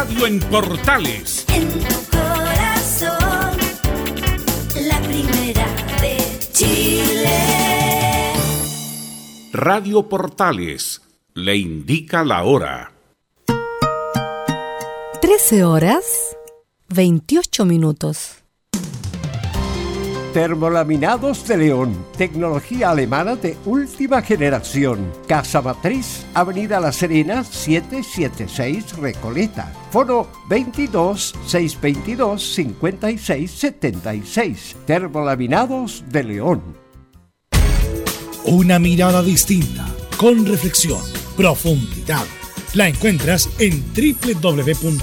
radio en Portales. En tu corazón, la primera de Chile. Radio Portales le indica la hora. 13 horas 28 minutos. Termolaminados de León, tecnología alemana de última generación. Casa Matriz, Avenida La Serena, 776 Recoleta. Foro 22 622 56 76. Termolaminados de León. Una mirada distinta, con reflexión, profundidad. La encuentras en www.opine.cl.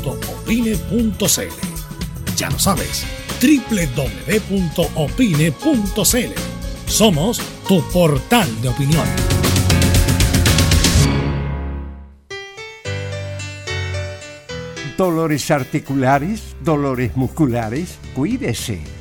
Ya lo sabes www.opine.cl. Somos tu portal de opinión. Dolores articulares, dolores musculares, cuídese.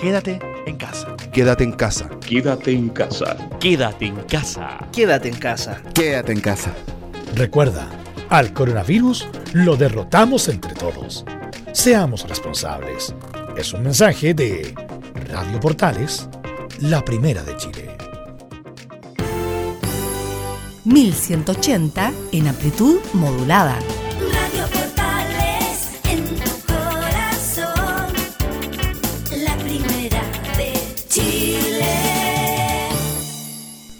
Quédate en casa. Quédate en casa. Quédate en casa. Quédate en casa. Quédate en casa. Quédate en casa. Recuerda, al coronavirus lo derrotamos entre todos. Seamos responsables. Es un mensaje de Radio Portales, la primera de Chile. 1180 en amplitud modulada.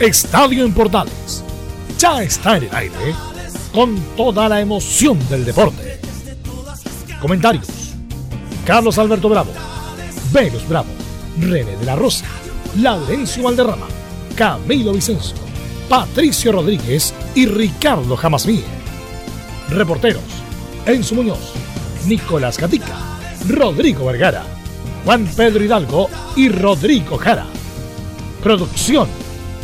Estadio en Portales ya está en el aire con toda la emoción del deporte. Comentarios: Carlos Alberto Bravo, Venus Bravo, René de la Rosa, Laurencio Valderrama, Camilo Vicencio, Patricio Rodríguez y Ricardo Jamasmí. Reporteros, Enzo Muñoz, Nicolás Gatica, Rodrigo Vergara, Juan Pedro Hidalgo y Rodrigo Jara. Producción,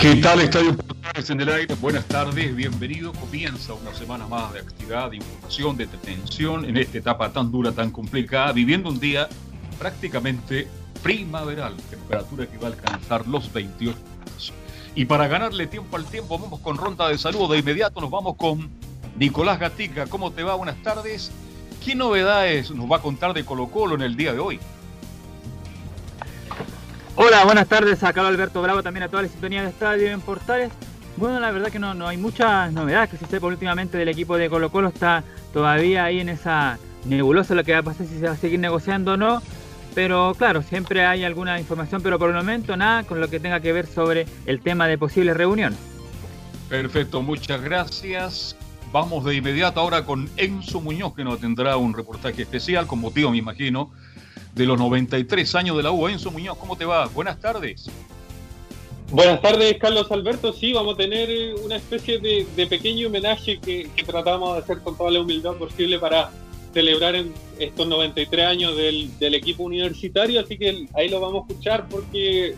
¿Qué tal Estadio Portales en el aire? Buenas tardes, bienvenido. Comienza una semana más de actividad, de información, de detención en esta etapa tan dura, tan complicada, viviendo un día prácticamente primaveral, temperatura que va a alcanzar los 28 grados. Y para ganarle tiempo al tiempo, vamos con ronda de saludos. De inmediato nos vamos con Nicolás Gatica. ¿Cómo te va? Buenas tardes. ¿Qué novedades nos va a contar de Colo Colo en el día de hoy? Hola, buenas tardes a Carlos Alberto Bravo, también a toda la sintonía de Estadio en Portales. Bueno, la verdad que no, no hay muchas novedades que se sepa últimamente del equipo de Colo Colo. Está todavía ahí en esa nebulosa lo que va a pasar si se va a seguir negociando o no. Pero claro, siempre hay alguna información, pero por el momento nada con lo que tenga que ver sobre el tema de posibles reuniones. Perfecto, muchas gracias. Vamos de inmediato ahora con Enzo Muñoz, que nos tendrá un reportaje especial, con motivo, me imagino, de los 93 años de la U. Enzo Muñoz, ¿cómo te va? Buenas tardes. Buenas tardes, Carlos Alberto. Sí, vamos a tener eh, una especie de, pequeño homenaje que, tratamos de hacer con toda la humildad posible para celebrar en estos 93 años del, equipo universitario, así que ahí lo vamos a escuchar porque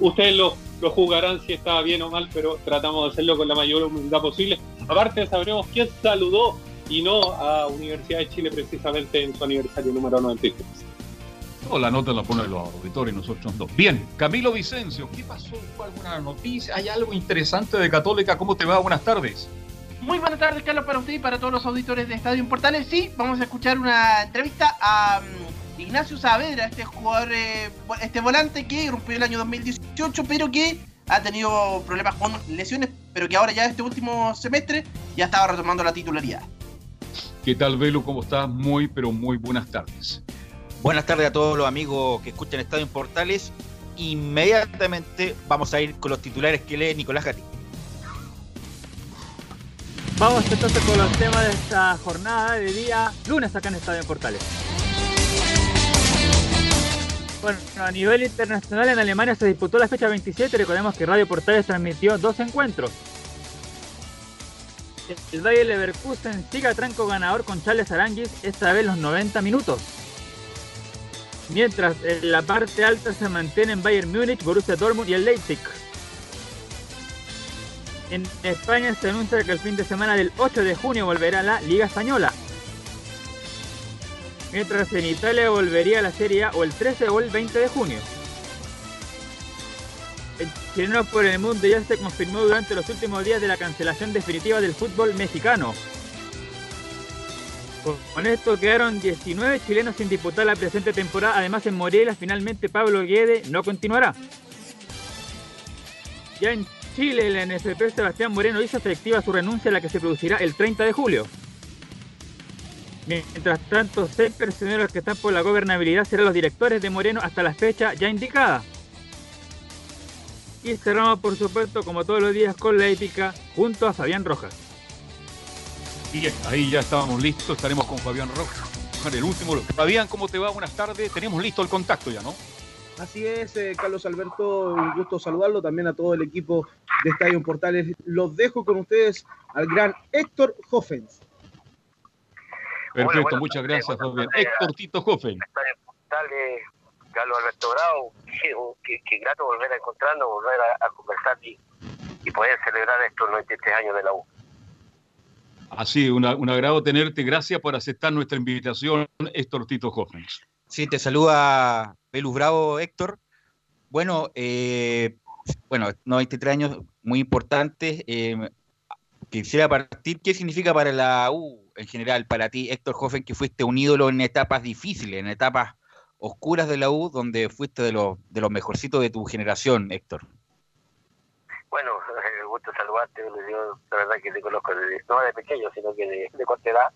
ustedes lo, lo jugarán si está bien o mal, pero tratamos de hacerlo con la mayor humildad posible. Aparte sabremos quién saludó y no a Universidad de Chile precisamente en su aniversario número 93. No, la nota la ponen los auditores, nosotros dos. Bien, Camilo Vicencio, ¿qué pasó? ¿Fue alguna noticia? ¿Hay algo interesante de Católica? ¿Cómo te va? Buenas tardes. Muy buenas tardes, Carlos, para usted y para todos los auditores de Estadio Portales. Sí, vamos a escuchar una entrevista a um, Ignacio Saavedra, este jugador, eh, este volante que irrumpió el año 2018, pero que ha tenido problemas con lesiones, pero que ahora ya este último semestre ya estaba retomando la titularidad. ¿Qué tal, Velo? ¿Cómo estás? Muy, pero muy buenas tardes. Buenas tardes a todos los amigos que escuchan Estadio en Portales. Inmediatamente vamos a ir con los titulares que lee Nicolás Gatti. Vamos entonces con los temas de esta jornada de día lunes acá en Estadio en Portales. Bueno, a nivel internacional en Alemania se disputó la fecha 27. Recordemos que Radio Portales transmitió dos encuentros. El Bayer Leverkusen sigue a tranco ganador con Charles Aranguis, esta vez los 90 minutos. Mientras en la parte alta se mantienen Bayern Múnich, Borussia Dortmund y el Leipzig. En España se anuncia que el fin de semana del 8 de junio volverá la Liga Española. Mientras en Italia volvería la Serie A o el 13 o el 20 de junio. El chileno por el mundo ya se confirmó durante los últimos días de la cancelación definitiva del fútbol mexicano. Con esto quedaron 19 chilenos sin disputar la presente temporada. Además en Morelia finalmente Pablo Guede no continuará. Ya en Chile, el NFP Sebastián Moreno hizo efectiva su renuncia, la que se producirá el 30 de julio. Mientras tanto, seis personeros que están por la gobernabilidad serán los directores de Moreno hasta la fecha ya indicada. Y cerramos, por supuesto, como todos los días, con la épica junto a Fabián Rojas. Bien, ahí ya estábamos listos, estaremos con Fabián Rojas. El último. Fabián, ¿cómo te va? Buenas tardes. Tenemos listo el contacto ya, ¿no? Así es, eh, Carlos Alberto, un gusto saludarlo, también a todo el equipo de Estadio Portales. Los dejo con ustedes al gran Héctor Hoffens. Perfecto, muchas gracias, Fabián. Héctor Tito Hoffen. Portales, Carlos Alberto Bravo, qué, qué- qué grato volver a encontrarnos, volver a, a conversar y, y poder celebrar estos 93 años de la U. Así, un agrado tenerte. Gracias por aceptar nuestra invitación, Héctor Tito Hoffen. Sí, te saluda Pelus Bravo, Héctor. Bueno, eh, bueno, 93 años muy importantes. eh, quisiera partir, ¿qué significa para la U en general para ti, Héctor Hoffen, que fuiste un ídolo en etapas difíciles, en etapas oscuras de la U, donde fuiste de los, de los mejorcitos de tu generación, Héctor? Gusto saludarte, yo la verdad que te conozco desde- no de pequeño, sino que de, de corta edad.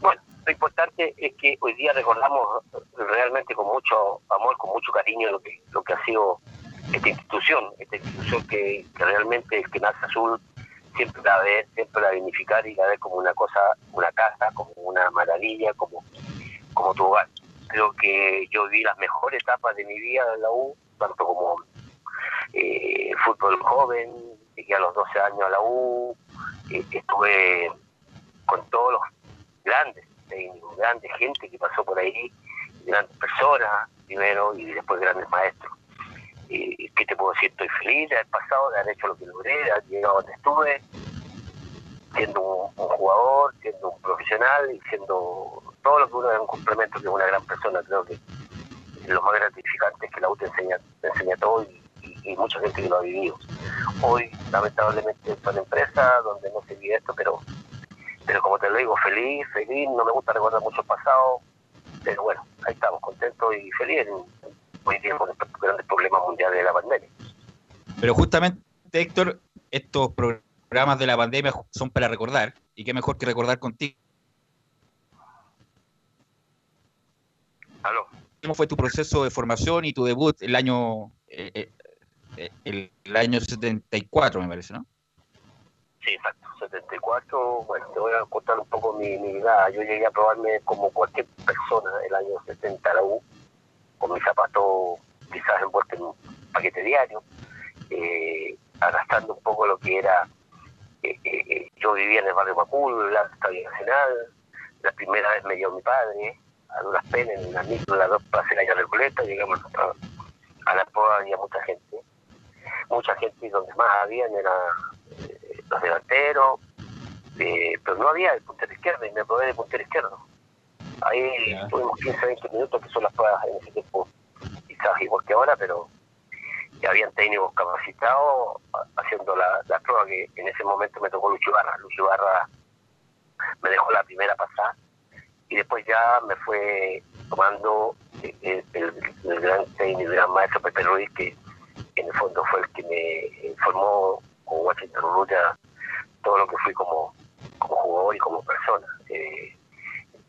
Bueno, lo importante es que hoy día recordamos realmente con mucho amor, con mucho cariño lo que, lo que ha sido esta institución, esta institución que, realmente el que nace azul siempre la ve, siempre la dignificar y la ve como una cosa, una casa, como una maravilla, como, como tu hogar. Creo que yo viví las mejores etapas de mi vida en la U, tanto como eh, fútbol joven, llegué a los 12 años a la U, eh, estuve con todos los grandes grandes gente que pasó por ahí, grandes personas primero y después grandes maestros. Eh, ¿Qué te puedo decir? Estoy feliz de haber pasado, de haber hecho lo que logré, de haber llegado donde estuve, siendo un, jugador, siendo un profesional y siendo todo lo que uno es un complemento que es una gran persona. Creo que lo más gratificante es que la U te enseña, te enseña todo y- y mucha gente que lo ha vivido. Hoy, lamentablemente, son empresas donde no se vive esto, pero pero como te lo digo, feliz, feliz, no me gusta recordar mucho el pasado, pero bueno, ahí estamos, contentos y felices hoy día con estos grandes problemas mundiales de la pandemia. Pero justamente, Héctor, estos programas de la pandemia son para recordar, y qué mejor que recordar contigo. ¿Aló? ¿Cómo fue tu proceso de formación y tu debut el año eh, eh, el, el año 74, me parece, ¿no? Sí, exacto, 74, bueno, te voy a contar un poco mi, mi. Yo llegué a probarme como cualquier persona el año 70 a la U, con mi zapato quizás envuelto en un paquete diario, eh, arrastrando un poco lo que era, eh, eh, eh, yo vivía en el barrio Macul, la Estadio Nacional, la primera vez me dio mi padre, a duras penas, en la micro, las dos placeras de Recoleta, llegamos a, a la prueba, había mucha gente, mucha gente y donde más habían era eh, los delanteros, eh, pero no había el puntero izquierdo y me probé de puntero izquierdo. Ahí tuvimos 15, 20 minutos que son las pruebas en ese tiempo, quizás igual que ahora, pero ya habían técnicos capacitados haciendo la, la prueba que en ese momento me tocó Lucho Ibarra me dejó la primera pasada y después ya me fue tomando el, el- el gran técnico, el gran maestro Pepe Ruiz, que en el fondo fue el que me formó con Washington Urrutia todo lo que fui como, como jugador y como persona. Eh,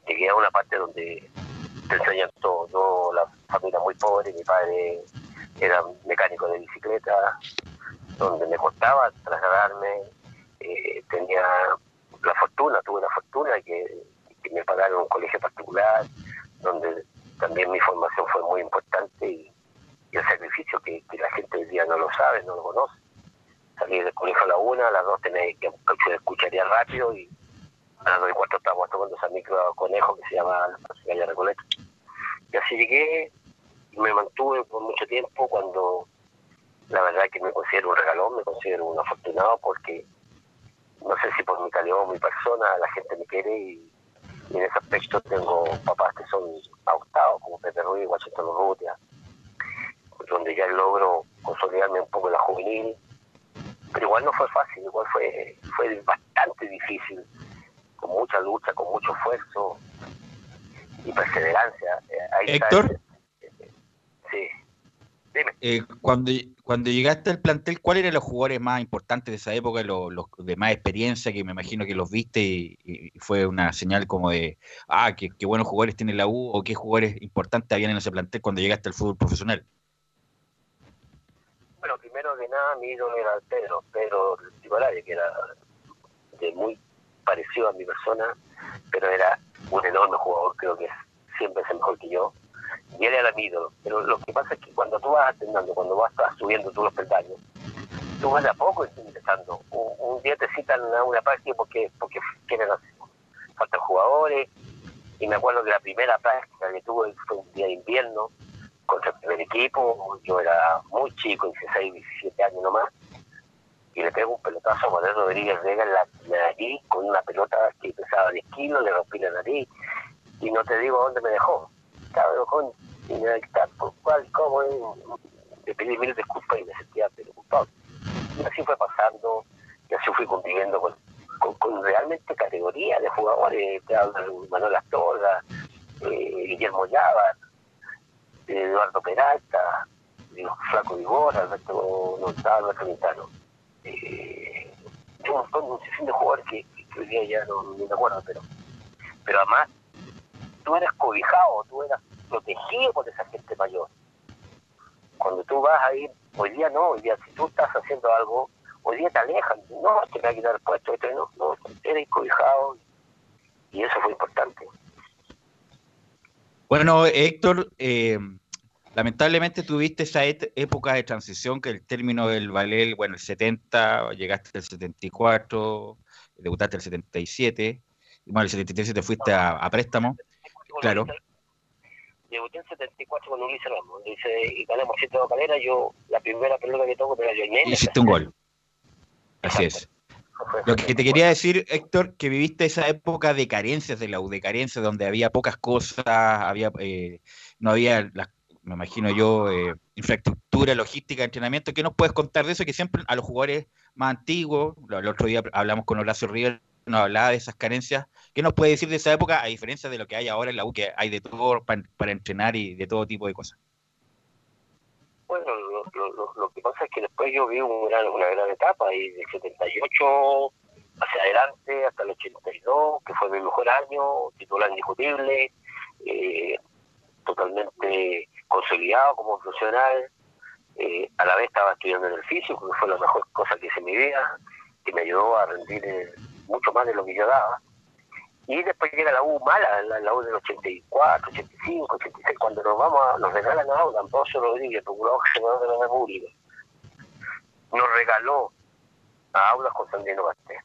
llegué a una parte donde te enseñan todo. Yo, la familia muy pobre, mi padre era mecánico de bicicleta, donde me costaba trasladarme, eh, tenía la fortuna, tuve la fortuna que, que me pagaron un colegio particular, donde también mi formación fue muy importante y, y el sacrificio que, la gente hoy día no lo sabe, no lo conoce. Salí del colegio a la una, a las dos tenés que escucharía rápido y a las dos y cuarto estábamos tomando esa micro conejo que se llama la Recoleta. Y así llegué y me mantuve por mucho tiempo cuando la verdad que me considero un regalón, me considero un afortunado porque no sé si por mi calidad o mi persona la gente me quiere y, en ese aspecto tengo papás que son adoptados como Pepe Ruiz, Washington Urrutia, donde ya logro consolidarme un poco en la juvenil, pero igual no fue fácil, igual fue, fue bastante difícil, con mucha lucha, con mucho esfuerzo y perseverancia. Eh, ahí está Héctor, Sí. eh, cuando, cuando llegaste al plantel, ¿cuáles eran los jugadores más importantes de esa época, los, los de más experiencia, que me imagino que los viste y, y fue una señal como de, ah, qué, qué buenos jugadores tiene la U o qué jugadores importantes habían en ese plantel cuando llegaste al fútbol profesional? Mi ídolo era Pedro, Pedro Tibolaria, que era de muy parecido a mi persona, pero era un enorme jugador, creo que siempre es mejor que yo. Y él era mi ídolo. Pero lo que pasa es que cuando tú vas atendando, cuando vas subiendo tú los peldaños, tú vas de a poco ingresando. Un, un día te citan a una práctica porque, porque quieren hacer. Faltan jugadores. Y me acuerdo que la primera práctica que tuve fue un día de invierno contra el primer equipo. Yo era muy chico, 16, 17 años nomás. Y le pego un pelotazo a Manuel Rodríguez Vega en la nariz con una pelota que pesaba 10 kilos, le rompí la nariz. Y no te digo dónde me dejó. Estaba con y me está por cuál, cómo, le pedí mil disculpas y me sentía pero. Y así fue pasando, y así fui conviviendo con, con, con realmente categoría de jugadores, Manuel Astorga, eh, Guillermo Llavar, Eduardo Peralta, digo, Flaco Vigor, Alberto Gonzalo, Alberto Quintano. Eh, un un sinfín de jugadores que, hoy día ya no, me acuerdo, pero, pero además tú eras cobijado, tú eras protegido por esa gente mayor. Cuando tú vas a ir, hoy día no, hoy día si tú estás haciendo algo, hoy día te alejan, no, te va a quitar el puesto, no, no, eres cobijado y eso fue importante. Bueno, Héctor, eh, lamentablemente tuviste esa época de transición que el término del Valel, bueno, el 70, llegaste al 74, debutaste el 77, y bueno, el 73 te fuiste a, a préstamo, claro. Debuté en 74 con Ulises Ramos, dice, y ganamos 7 de calera, yo, la primera pelota que toco, pero yo Y hiciste un gol. Así es. Lo que te quería decir, Héctor, que viviste esa época de carencias de la U, de carencias donde había pocas cosas, había eh, no había, las- me imagino yo, eh, infraestructura, logística, entrenamiento. ¿Qué nos puedes contar de eso? Que siempre a los jugadores más antiguos, el otro día hablamos con Horacio River, nos hablaba de esas carencias. ¿Qué nos puede decir de esa época, a diferencia de lo que hay ahora en la U, que hay de todo para, para entrenar y de todo tipo de cosas? Bueno, lo, lo, lo, que pasa es que después yo vi un gran- una gran etapa y del 78 hacia adelante hasta el 82, que fue mi mejor año, titular indiscutible, eh, totalmente consolidado como profesional. Eh, a la vez estaba estudiando en el físico, que fue la mejor cosa que hice en mi vida, que me ayudó a rendir eh, mucho más de lo que yo daba. Y después llega la U mala, la, la U del 84, 85, 86, cuando nos vamos a, nos regalan a Auda, Ambrosio Rodríguez, procurador general de la República. Nos regaló a Audas con Sandino Basté.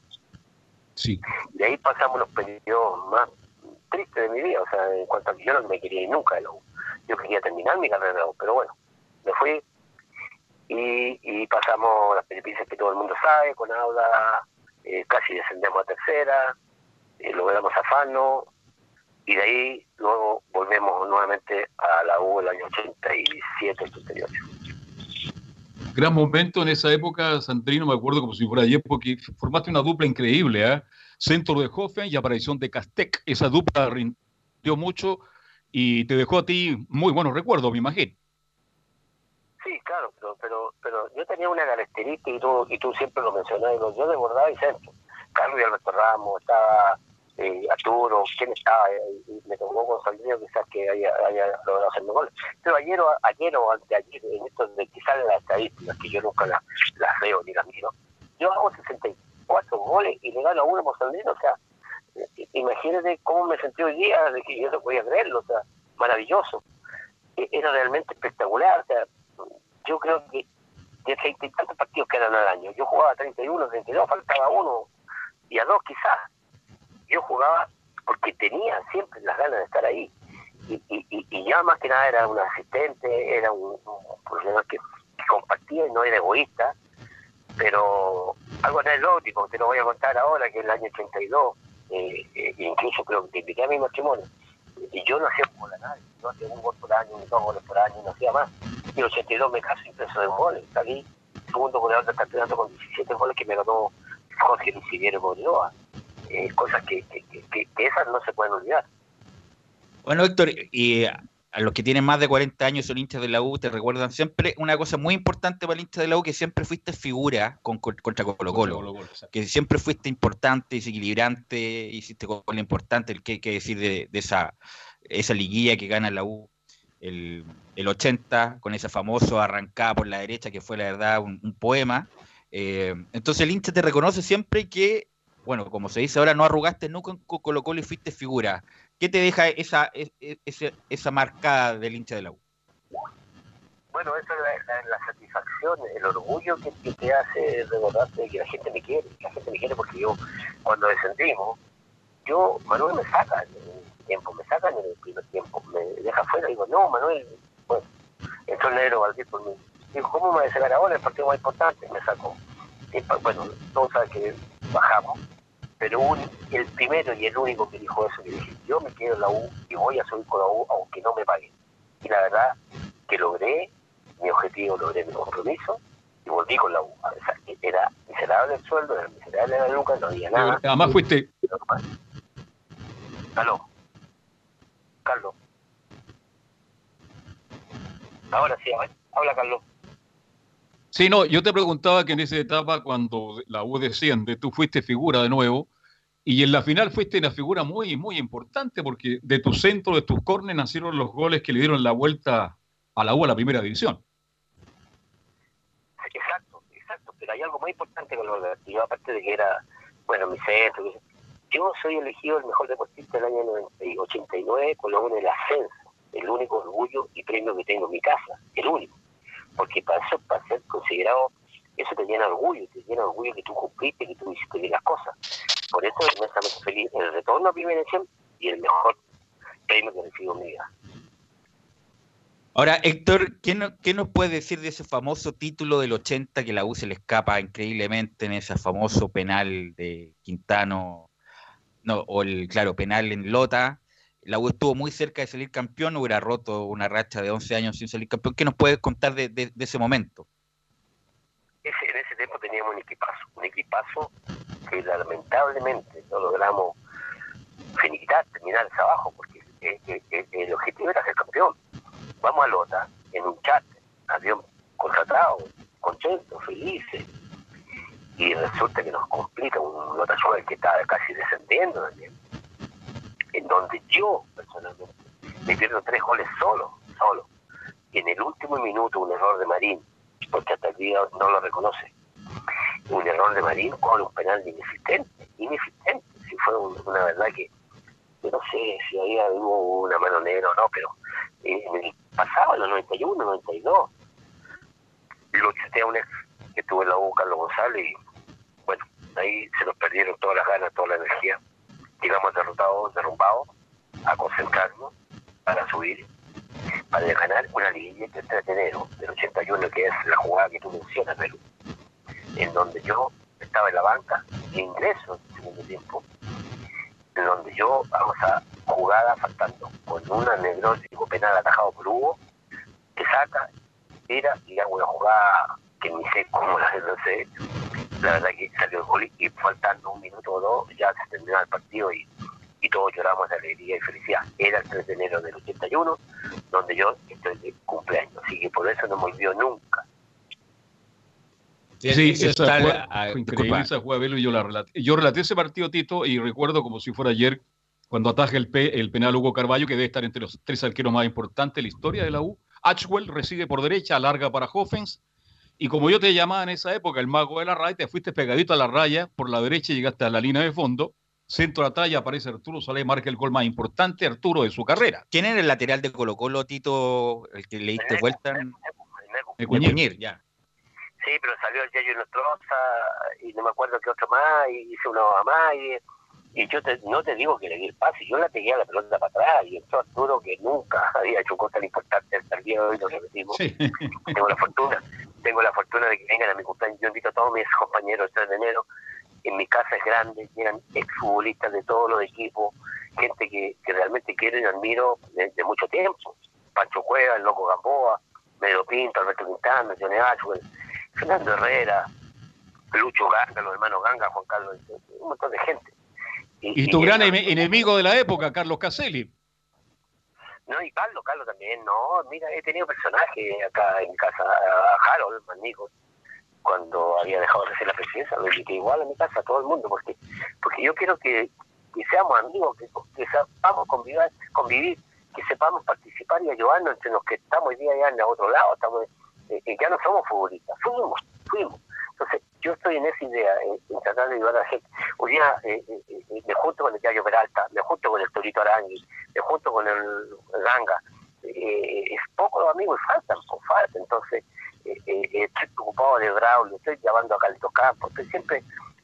Sí. De ahí pasamos los periodos más tristes de mi vida, o sea, en cuanto a que yo no me quería ir nunca de la U. Yo quería terminar mi carrera de la U, pero bueno, me fui y, y pasamos las peripecias que todo el mundo sabe, con Auda eh, casi descendemos a tercera, eh, logramos a Fano, y de ahí luego volvemos nuevamente a la U el año 87, 88. Gran momento en esa época, Sandrino, me acuerdo como si fuera ayer, porque formaste una dupla increíble, ¿eh? Centro de Hoffen y aparición de Castec. Esa dupla rindió mucho y te dejó a ti muy buenos recuerdos, me imagino. Sí, claro, pero, pero, pero yo tenía una característica y tú, y tú siempre lo mencionabas, yo desbordaba y centro. Carlos y Alberto Ramos, estaba eh, Arturo, ¿quién estaba? Y y me tocó con Saldillo quizás que haya, haya logrado hacerme goles. Pero ayer, o- ayer o anteayer, en esto de salen las estadísticas, que yo nunca las, veo ni las miro, yo hago 64 goles y le gano a uno por Saldillo, o sea, eh, imagínate cómo me sentí hoy día, de que yo no podía creerlo, o sea, maravilloso. Eh, Era realmente espectacular, o sea, yo creo que de treinta y tantos partidos que eran al año, yo jugaba 31, 32, faltaba uno y a dos quizás. Yo jugaba porque tenía siempre las ganas de estar ahí. Y, y, y- y ya más que nada era un asistente, era un, un profesional que, que compartía y no era egoísta, pero algo anecdótico, te lo voy a contar ahora, que en el año 82, eh, eh, incluso creo que te invité a mi matrimonio, y yo no hacía un gol a nadie, no hacía un gol por año, ni dos goles por año, no hacía más. Y en el 82 me caso empezó de goles, salí segundo goleador del campeonato con 17 goles que me ganó Jorge Luciviero Bolívar. Eh, cosas que, que, que, esas no se pueden olvidar. Bueno, Héctor, y a a los que tienen más de 40 años son hinchas de la U, te recuerdan siempre una cosa muy importante para el hincha de la U, que siempre fuiste figura con, con- contra Colo Colo, que siempre fuiste importante, desequilibrante, hiciste gol importante, el que hay que decir de, de esa, esa liguilla que gana la U el, el 80, con ese famoso arrancada por la derecha, que fue la verdad un, un poema. Eh, entonces el hincha te reconoce siempre que, bueno, como se dice ahora, no arrugaste nunca con Colo Colo y fuiste figura. ¿Qué te deja esa, e- e- esa, esa marcada del hincha de la? Bueno, eso es la, satisfacción, el orgullo que, te hace recordarte que la gente me quiere. La gente me quiere porque yo, cuando descendimos, yo, Manuel me saca en el tiempo, me sacan en el primer tiempo, me deja fuera. Digo, no, Manuel, bueno, entró el negro Valdés por mí. Digo, ¿cómo me va a sacar ahora? El partido más importante, me sacó. Y, pa- bueno, todos saben que bajamos, pero un- el primero y el único que dijo eso, que dije, yo me quedo en la U y voy a subir con la U aunque no me paguen. Y la verdad que logré mi objetivo, logré mi compromiso y volví con la U. Sea, era miserable el sueldo, era miserable la luca, no había nada. Además fuiste, Aló. Carlos. Ahora sí, a ver, habla Carlos. Sí, no, yo te preguntaba que en esa etapa, cuando la U desciende, tú fuiste figura de nuevo, y en la final fuiste una figura muy, muy importante, porque de tu centro, de tus córneres, nacieron los goles que le dieron la vuelta a la U a la primera división. Exacto, exacto, pero hay algo muy importante con lo de yo, aparte de que era, bueno, mi centro, que- yo soy elegido el mejor deportista del año 90 y 89 con la U en el ascenso, el único orgullo y premio que tengo en mi casa, el único, porque para eso, para ser considerado, eso te llena orgullo, te llena orgullo que tú cumpliste, que tú hiciste bien las cosas. Por eso inmensamente feliz el retorno a primera división y el mejor premio que recibo en mi vida. Ahora, Héctor, ¿qué, no- qué nos puede decir de ese famoso título del 80 que la U se le escapa increíblemente en ese famoso penal de Quintano? No, o el, claro, penal en Lota. La U estuvo muy cerca de salir campeón, hubiera roto una racha de 11 años sin salir campeón. ¿Qué nos puedes contar de, ese momento? en ese tiempo teníamos un equipazo, un equipazo que lamentablemente no logramos finiquitar, terminar ese abajo, porque el objetivo era ser campeón. Vamos a Lota, en un chat, avión contratado, contentos, felices, y resulta que nos complica un Lota Suárez que estaba casi descendiendo también, en donde yo personalmente me pierdo tres goles solo, solo, y en el último minuto un error de Marín, porque hasta el día no lo reconoce. Un error de Marín con un penal inexistente, inexistente. Si fue un- una verdad que, yo no sé si había hubo una mano negra o no, pero en el pasado, en los 91, 92, lo chuté a un ex que tuvo en la U, Carlos González, y bueno, ahí se nos perdieron todas las ganas, toda la energía. Llegamos derrotados, derrumbados, a concentrarnos para subir para ganar una liguilla que de enero del 81, que es la jugada que tú mencionas, Perú, en donde yo estaba en la banca de ingreso en el segundo tiempo, en donde yo hago esa jugada faltando con un anecdótico penal atajado por Hugo, que saca, tira y hago una jugada que ni sé cómo la no sé. La verdad que salió el gol y faltando un minuto o dos ya se terminaba el partido y, y todos lloramos de alegría y felicidad. Era el 3 de enero del 81, donde yo estoy de cumpleaños, así que por eso no me olvido nunca. Sí, esa está- jugada ah, fue increíble disculpa. esa jugada, Velo, y yo la relaté. Yo relaté ese partido, Tito, y recuerdo como si fuera ayer, cuando ataja el, pe- el penal Hugo Carballo, que debe estar entre los tres arqueros más importantes de la historia de la U. Ashwell recibe por derecha, alarga para Hoffens, y como yo te llamaba en esa época, el mago de la raya, te fuiste pegadito a la raya, por la derecha llegaste a la línea de fondo, centro de atrás y aparece Arturo Salé, marca el gol más importante, Arturo, de su carrera. ¿Quién era el lateral de Colo Colo, Tito, el que le diste vuelta? Ecuñir. Ecuñir, ya. Sí, pero salió el Yayo Nostroza y no me acuerdo qué otro más, y hice uno a más, y, y yo te- no te digo que le di el pase, yo la pegué a la pelota para atrás, y entró Arturo que nunca había hecho cosas tan importantes hasta el día de hoy, lo repetimos. Tengo la fortuna, tengo la fortuna de que vengan a mi cumpleaños, yo invito a todos mis compañeros el 3 de enero, en mi casa es grande, llegan exfutbolistas de todos los equipos, gente que, que realmente quiero y admiro de, de mucho tiempo. Pancho Cueva, el Loco Gamboa, Medio Pinto, Alberto Quintana, Johnny Ashwell, Fernando Herrera, Lucho Ganga, los hermanos Ganga, Juan Carlos, un montón de gente. Y tu gran ene- enemigo de la época, Carlos Caselli. No, y Carlos, Carlos también, no, mira, he tenido personajes acá en casa, a Harold Manico, cuando había dejado de ser la presidencia, lo invité igual a mi casa, a todo el mundo, porque porque yo quiero que, que seamos amigos, que, que sepamos convivir, convivir, que sepamos participar y ayudarnos entre los que estamos hoy día ya en el otro lado, estamos eh, eh, ya no somos futbolistas, fuimos, fuimos. Entonces, yo estoy en esa idea, en, en tratar de ayudar a la gente. Hoy día eh, eh, eh, me junto con el Yayo Peralta, me junto con el Torito Arangui, me junto con el Ganga. Eh, es poco los amigos, faltan, pues faltan. Entonces, eh, eh, estoy preocupado de Braulio, estoy llamando a Carlitos Campos, estoy siempre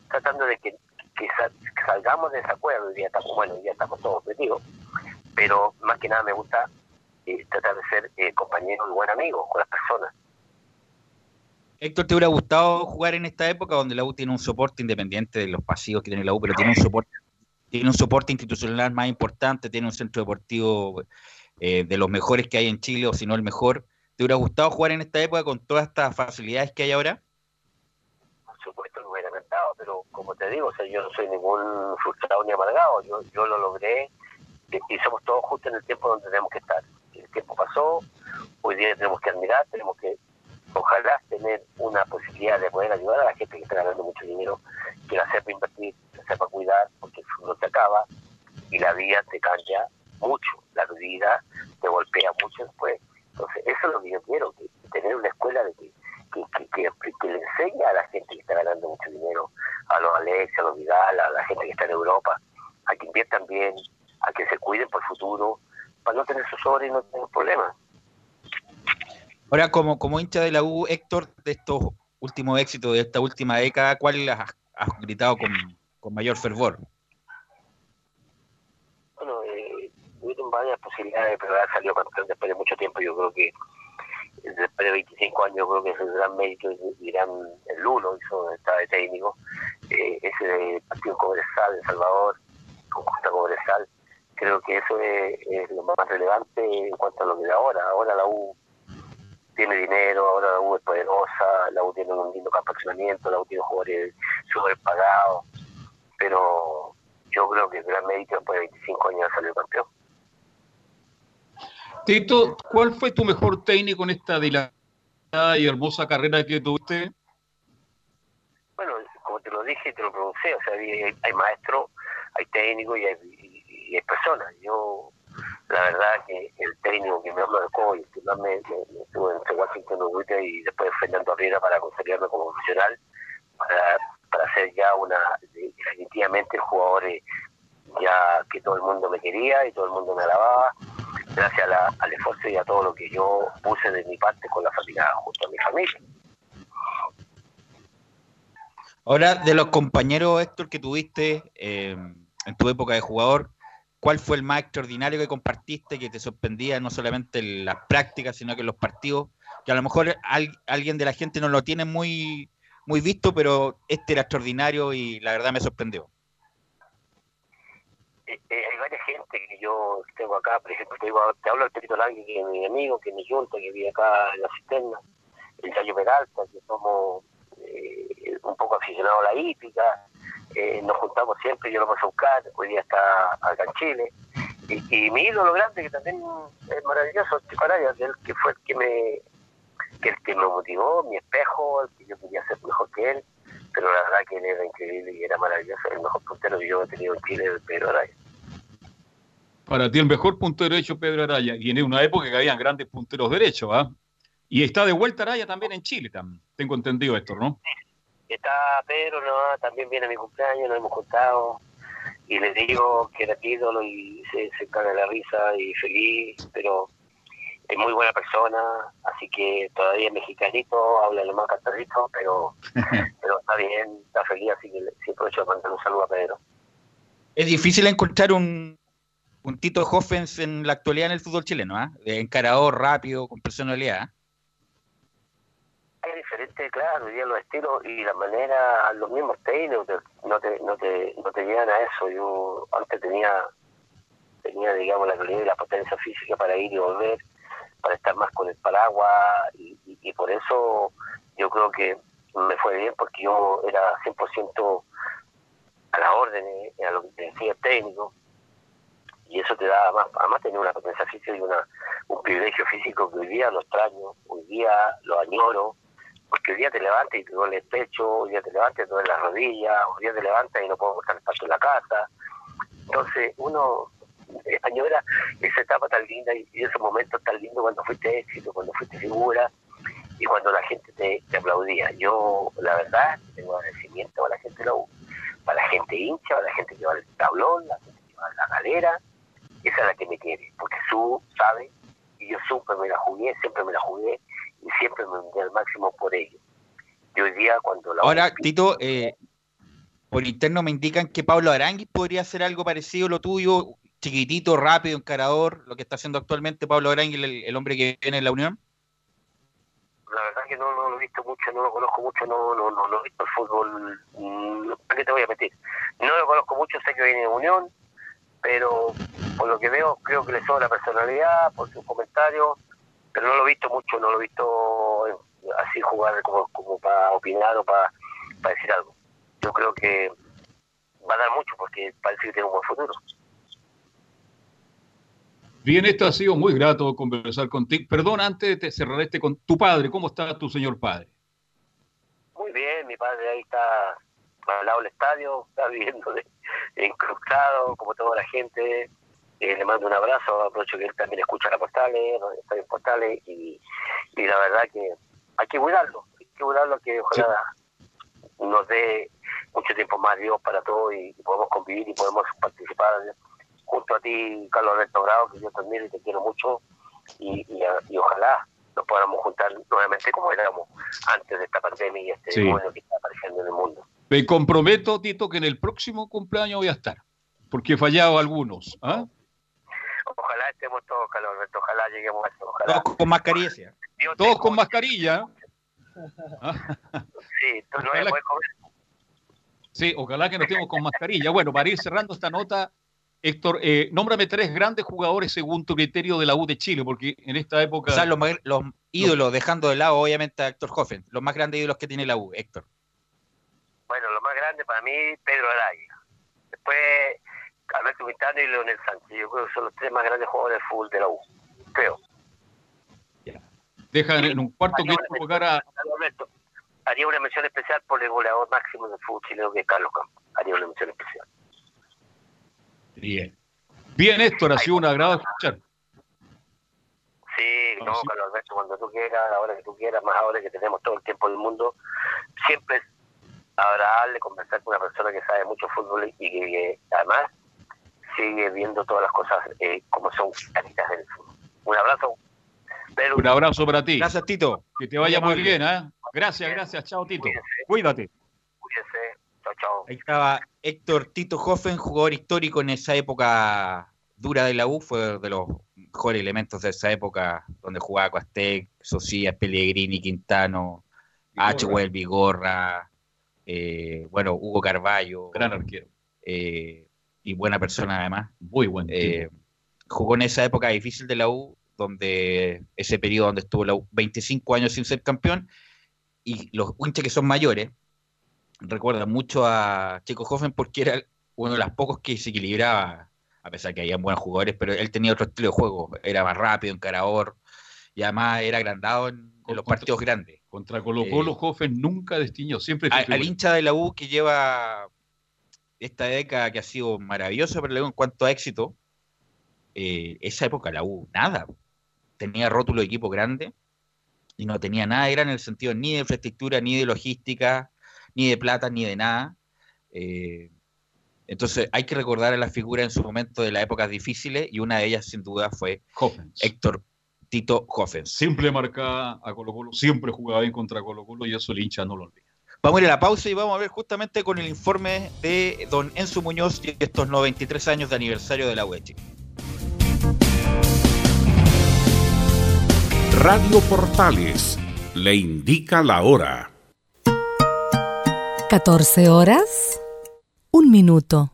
tratando de que, que, que salgamos de esa cueva. Hoy día estamos, bueno, hoy día estamos todos metidos, pero más que nada me gusta eh, tratar de ser eh, compañero y buen amigo con las personas. Héctor, ¿te hubiera gustado jugar en esta época donde la U tiene un soporte independiente de los pasivos que tiene la U, pero tiene un soporte, tiene un soporte institucional más importante, tiene un centro deportivo eh, de los mejores que hay en Chile, o si no el mejor? ¿Te hubiera gustado jugar en esta época con todas estas facilidades que hay ahora? como te digo, o sea, yo no soy ningún frustrado ni amargado, yo, yo lo logré y, somos todos justos en el tiempo donde tenemos que estar. El tiempo pasó, hoy día tenemos que admirar, tenemos que, ojalá, tener una posibilidad de poder ayudar a la gente que está ganando mucho dinero, que la sepa invertir, que la sepa cuidar, porque el fútbol se acaba y la vida te cambia mucho, la vida te golpea mucho después. Entonces, eso es lo que yo quiero, que tener una escuela de que, que, que, que- le enseñe a la gente que está ganando mucho dinero, a los Alex, a los Vidal, a la gente que está en Europa, a que inviertan bien, a que se cuiden por el futuro, para no tener sus obras y no tener problemas. Ahora, como, como hincha de la U, Héctor, de estos últimos éxitos de esta última década, ¿cuál has, has gritado con, mayor fervor? Bueno, eh, tuvieron varias posibilidades, pero ha salido campeón después de mucho tiempo. Yo creo que después de 25 años, creo que es el gran mérito y gran el Lulo hizo estaba de técnico. Eh, ese partido Cobresal, El Salvador, con Costa creo que eso es, es lo más relevante en cuanto a lo que de ahora. Ahora la U tiene dinero, ahora la U es poderosa, la U tiene un lindo campo de accionamiento, la U tiene jugadores súper pagados, pero yo creo que el gran mérito después de 25 años salió campeón. Tito, ¿cuál fue tu mejor técnico en esta dilatada y hermosa carrera que tuviste? Bueno, como te lo dije, te lo pronuncié, o sea, hay, hay maestros, hay técnicos y hay, y- y hay personas. Yo, la verdad que el técnico que me marcó y que más me, estuvo entre Washington Urrutia y después Fernando Arriera para consolidarme como profesional, para, para ser ya una, definitivamente el jugador eh, ya que todo el mundo me quería y todo el mundo me alababa, gracias a la- al esfuerzo y a todo lo que yo puse de mi parte con la familia, junto a mi familia. Ahora, de los compañeros, Héctor, que tuviste eh, en tu época de jugador, ¿cuál fue el más extraordinario que compartiste, que te sorprendía no solamente en las prácticas, sino que los partidos? Que a lo mejor al- alguien de la gente no lo tiene muy, muy visto, pero este era extraordinario y la verdad me sorprendió. eh, eh, hay varias gente que yo tengo acá, por ejemplo, te, digo, te hablo del Perito Langui, que es mi amigo, que es mi junta, que vive acá en la cisterna, el Yayo Peralta, que somos eh, un poco aficionados a la hípica, eh, nos juntamos siempre, yo lo paso a buscar, hoy día está acá en Chile, y, y mi ídolo grande, que también es maravilloso, Chico Araya, que, él- que fue el que me que el que me motivó, mi espejo, el que yo quería ser mejor que él, pero la verdad que él era increíble y era maravilloso, el mejor puntero que yo he tenido en Chile, el Pedro Araya. Para ti el mejor puntero derecho Pedro Araya, y en una época que habían grandes punteros derechos, ¿ah? Y está de vuelta Araya también en Chile, tam- tengo entendido esto, ¿no? Está Pedro, ¿no? también viene a mi cumpleaños, nos hemos juntado y le digo que era ídolo y se, se caga la risa y feliz, pero es muy buena persona, así que todavía es mexicanito, habla alemán cantarrito, pero, pero está bien, está feliz, así que aprovecho de mandar un saludo a Pedro. Es difícil encontrar un, un Tito Hoffens en la actualidad en el fútbol chileno. De encarador, rápido, con personalidad. ¿ah? Es diferente, claro, día los estilos y la manera, los mismos técnicos no te, no te, no te llegan a eso. Yo antes tenía, tenía digamos, la calidad y la potencia física para ir y volver, para estar más con el paraguas y, por eso yo creo que me fue bien porque yo era 100% a la orden, eh, a lo que te decía el técnico y eso te da más, además tener una potencia física y una, un privilegio físico que hoy día lo extraño, hoy día lo añoro, porque hoy día te levantas y te duele el pecho, hoy día te levantas y te duele las rodillas, hoy día te levantas y no puedo estar espacio en la casa. Entonces uno añora esa etapa tan linda y, y esos momentos tan lindos cuando fuiste éxito, cuando fuiste figura y cuando la gente te, aplaudía. Yo, la verdad, tengo agradecimiento a la gente de la U, para la gente hincha, para la gente que va al tablón, la gente que va a la galera, esa es la que me quiere, porque su sabe y yo siempre me la jugué, siempre me la jugué y siempre me vendí al máximo por ello. Y hoy día cuando la Ahora, Tito, eh, por interno me indican que Pablo Aranguis podría hacer algo parecido a lo tuyo, chiquitito, rápido, encarador, lo que está haciendo actualmente Pablo Aranguis, el, el hombre que viene en la Unión. la verdad que no, no lo he visto mucho, no lo conozco mucho, no, no, no, no he visto el fútbol, mm, ¿para qué te voy a meter? No lo conozco mucho, sé que viene de Unión, pero por lo que veo creo que le sobra personalidad, por sus comentarios, pero no lo he visto mucho, no lo he visto así jugar como, como para opinar o para, para decir algo. yo creo que va a dar mucho porque parece que tiene un buen futuro. Bien, esto ha sido muy grato conversar contigo. Perdón, antes de cerrar este con tu padre, ¿cómo está tu señor padre? Muy bien, mi padre ahí está al lado del estadio, está viviendo de, encrustado, como toda la gente. Eh, le mando un abrazo, aprovecho que él también escucha las portales, los estadios portales, y, y la verdad que hay que cuidarlo, hay que cuidarlo, que ojalá nos dé mucho tiempo más Dios para todos y, y podemos convivir y podemos participar junto a ti, Carlos Alberto Bravo, que yo te admiro y te quiero mucho, y, y, y ojalá nos podamos juntar nuevamente como éramos antes de esta pandemia y este Sí. que está apareciendo en el mundo. Me comprometo, Tito, que en el próximo cumpleaños voy a estar, porque he fallado algunos. ¿ah? Ojalá estemos todos, Alberto, ojalá lleguemos a eso, ojalá. Todos con mascarilla. Todos con mascarilla. Sí, tú no Ojalá- comer. Sí, ojalá que no estemos con mascarilla. Bueno, para ir cerrando esta nota, Héctor, eh, nómbrame tres grandes jugadores según tu criterio de la U de Chile, porque en esta época... O sea, los ídolos, dejando de lado obviamente a Héctor Hoffen, los más grandes ídolos que tiene la U, Héctor. Bueno, lo más grande para mí, Pedro Araya. Después, Alberto Quintana y Leonel Sánchez. Yo creo que son los tres más grandes jugadores de fútbol de la U. Creo. Deja en un cuarto que colocar a... Alberto, haría una mención especial por el goleador máximo del fútbol chileno, que es Carlos Campos. Haría una mención especial. Bien. Bien, Héctor, ha sido un agrado escuchar. Sí, no, Carlos Alberto, cuando tú quieras, a la hora que tú quieras, más ahora que tenemos todo el tiempo del mundo, siempre es agradable conversar con una persona que sabe mucho fútbol y que, que además sigue viendo todas las cosas eh, como son caritas del fútbol. Un abrazo. Un abrazo para ti. Gracias, Tito. Que te vaya muy bien, ¿eh? Gracias, gracias. Chao, Tito. Cuídate. Cuídense. Chao, chao. Ahí estaba Héctor Tito Hoffen, jugador histórico en esa época dura de la U, fue de los mejores elementos de esa época, donde jugaba Cuastec, Socias, Pellegrini, Quintano, H. Well, Vigorra, eh, bueno, Hugo Carballo. Gran arquero. eh, y buena persona además. Muy buen Eh, jugó en esa época difícil de la U, donde ese periodo donde estuvo la U 25 años sin ser campeón, y los hinchas que son mayores recuerdan mucho a Checo Hoffen porque era uno de los pocos que se equilibraba, a pesar que había buenos jugadores, pero él tenía otro estilo de juego, era más rápido, encarador, y además era agrandado en, en los partidos grandes. Contra Colo Colo, Hoffen nunca destiñó, siempre Al, hincha de la U que lleva esta década que ha sido maravillosa para U en cuanto a éxito, eh, esa época la U, nada. Tenía rótulo de equipo grande y no tenía nada de gran en el sentido ni de infraestructura, ni de logística, ni de plata, ni de nada. Eh, entonces hay que recordar a las figuras en su momento de las épocas difíciles y una de ellas sin duda fue Héctor Tito Hoffens. Siempre marcaba a Colo Colo, siempre jugaba bien contra Colo Colo y eso el hincha no lo olvida. Vamos a ir a la pausa y vamos a ver justamente con el informe de don Enzo Muñoz y estos 93 años de aniversario de la UE Chile. Radio Portales le indica la hora. 14 horas, un minuto.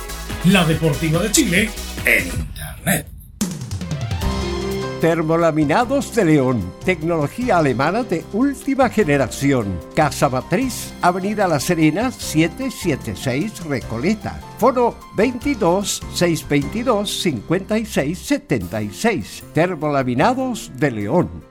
La Deportiva de Chile en Internet. Termolaminados de León, tecnología alemana de última generación. Casa Matriz, Avenida La Serena, 776 Recoleta. Foro 22 622 56 76. Termolaminados de León.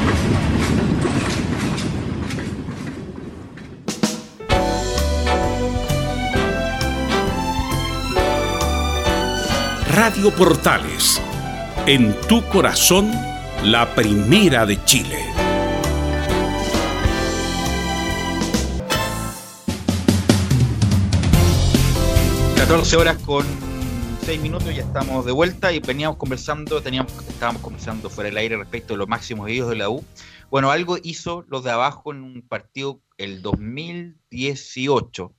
Radio Portales, en tu corazón, la primera de Chile. ...14 horas con 6 minutos ya estamos de vuelta y veníamos conversando, teníamos, estábamos conversando fuera del aire respecto a los máximos heridos de la U. Bueno, algo hizo los de abajo en un partido el 2018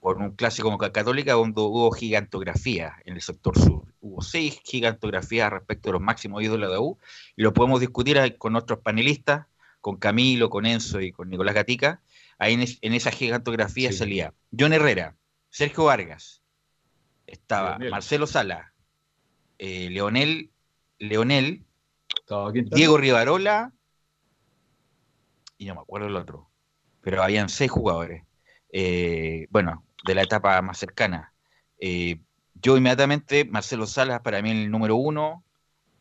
por un clásico como Católica donde hubo gigantografía en el sector sur. Hubo seis gigantografías respecto a los máximos ídolos de la U y lo podemos discutir con nuestros panelistas, con Camilo, con Enzo y con Nicolás Gatica. Ahí en, es- en esa gigantografía salía John Herrera, Sergio Vargas, estaba Leonel. Marcelo Sala, eh, Leonel, Leonel, Diego Rivarola y no me acuerdo el otro, pero habían seis jugadores. Eh, bueno, de la etapa más cercana. Eh, yo inmediatamente, Marcelo Salas para mí el número uno,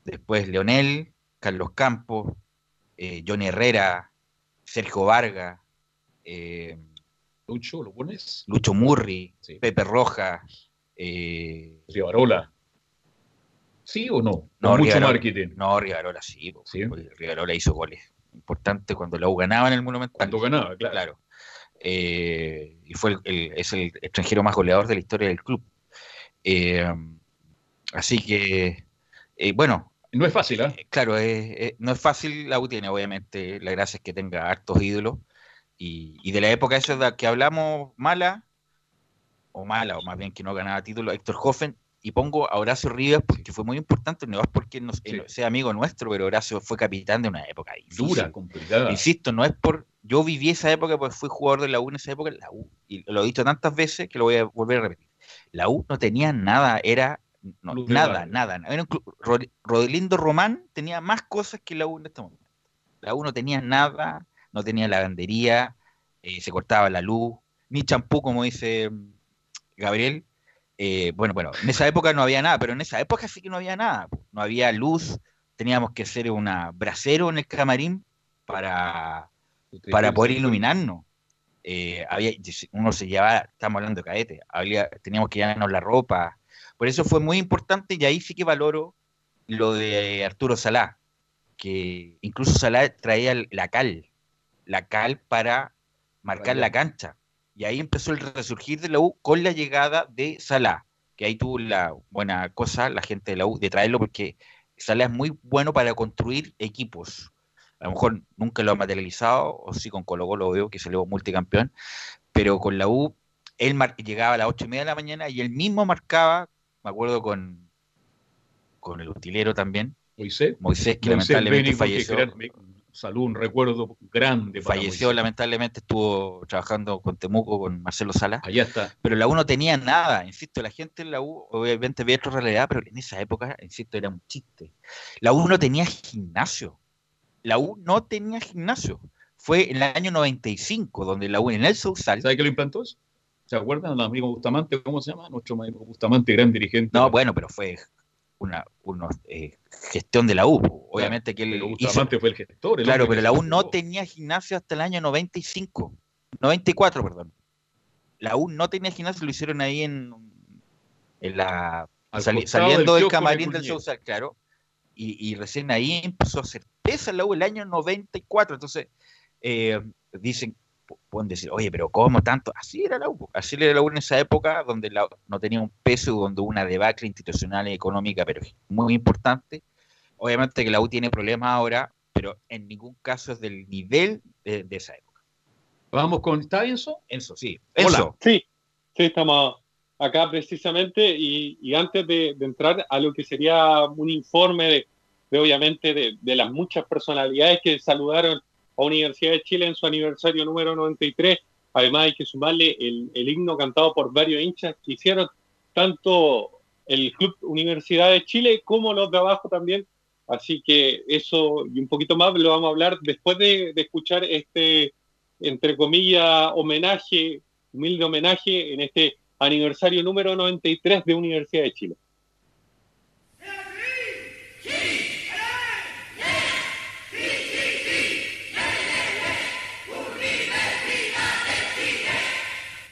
después Leonel, Carlos Campos, eh, Johnny Herrera, Sergio Vargas, eh, Lucho, ¿lo pones? Lucho Murri, Pepe Roja, eh, Rivarola. ¿Sí o no? no, mucho Rivarola- marketing. No, Rivarola sí, porque Rivarola hizo goles importantes cuando la U ganaba en el Monumental. Cuando ganaba, claro. Eh, y fue el, el- es el extranjero más goleador de la historia del club. Eh, así que, eh, bueno. No es fácil, ¿ah? Claro, no es fácil. La U tiene, obviamente, la gracia es que tenga hartos ídolos. Y, y de la época esa de que hablamos, mala, o mala, o más bien que no ganaba título, Héctor Hoffen, y pongo a Horacio Rivas porque fue muy importante, no es porque no sea amigo nuestro, pero Horacio fue capitán de una época difícil. Dura, complicada. Insisto, no es por. Yo viví esa época porque fui jugador de la U en esa época, la U, y lo he dicho tantas veces que lo voy a volver a repetir. La U no tenía nada, era. no, nada, nada. Era un club- Ro- Rodelindo Román tenía más cosas que la U en este momento. La U no tenía nada, no tenía lavandería, eh, se cortaba la luz, ni champú, como dice mm, Gabriel. Eh, bueno, bueno, en esa época no había nada, pero en esa época sí que no había nada. No había luz, teníamos que hacer una brasero en el camarín para, para poder iluminarnos. Eh, había, uno se llevaba, estamos hablando de cadete, había, teníamos que llevarnos la ropa. Por eso fue muy importante y ahí sí que valoro lo de Arturo Salá, que incluso Salá traía la cal la cal para marcar la cancha. Y ahí empezó el resurgir de la U con la llegada de Salah, que ahí tuvo la buena cosa la gente de la U de traerlo porque Salah es muy bueno para construir equipos. A lo mejor nunca lo ha materializado, o sí con Colo Colo veo que salió multicampeón, pero con la U él llegaba a las ocho y media de la mañana y él mismo marcaba, me acuerdo con, con el utilero también, Moisés, Moisés que Moisés lamentablemente que falleció. Salud, un recuerdo grande para falleció Moisés. lamentablemente, estuvo trabajando con Temuco, con Marcelo Sala. Allá está. Pero la U no tenía nada, insisto, la gente en la U obviamente ve otra realidad, pero en esa época, insisto, era un chiste. La U no tenía gimnasio. La U no tenía gimnasio. Fue en el año 95, donde la U en el Sousal. ¿Sabe qué lo implantó eso? ¿Se acuerdan del amigo Bustamante? ¿Cómo se llama? Nuestro amigo Bustamante, gran dirigente. No, bueno, pero fue una, una, eh, gestión de la U. Obviamente que él hizo- fue el gestor. el Claro, pero la U no tenía gimnasio hasta el año 95. 94, perdón. La U no tenía gimnasio, lo hicieron ahí en, en la sali- saliendo del camarín del. Sousal, claro. Y, y recién ahí empezó a hacer pesa la U el año 94. Entonces, eh, dicen, pueden decir, oye, pero ¿cómo tanto? Así era la U. Así era la U en esa época, donde la, no tenía un peso, donde hubo una debacle institucional y económica, pero muy importante. Obviamente que la U tiene problemas ahora, pero en ningún caso es del nivel de, de esa época. Vamos con, ¿está Enzo? Enzo, sí. Hola. Enzo. Sí, sí, estamos acá precisamente y, y antes de, de entrar a lo que sería un informe de, de, obviamente de, de las muchas personalidades que saludaron a Universidad de Chile en su aniversario número 93, además hay que sumarle el, el himno cantado por varios hinchas que hicieron tanto el Club Universidad de Chile como los de abajo también. Así que eso y un poquito más lo vamos a hablar después de, de escuchar este, entre comillas, homenaje, humilde homenaje en este aniversario número 93 de Universidad de Chile.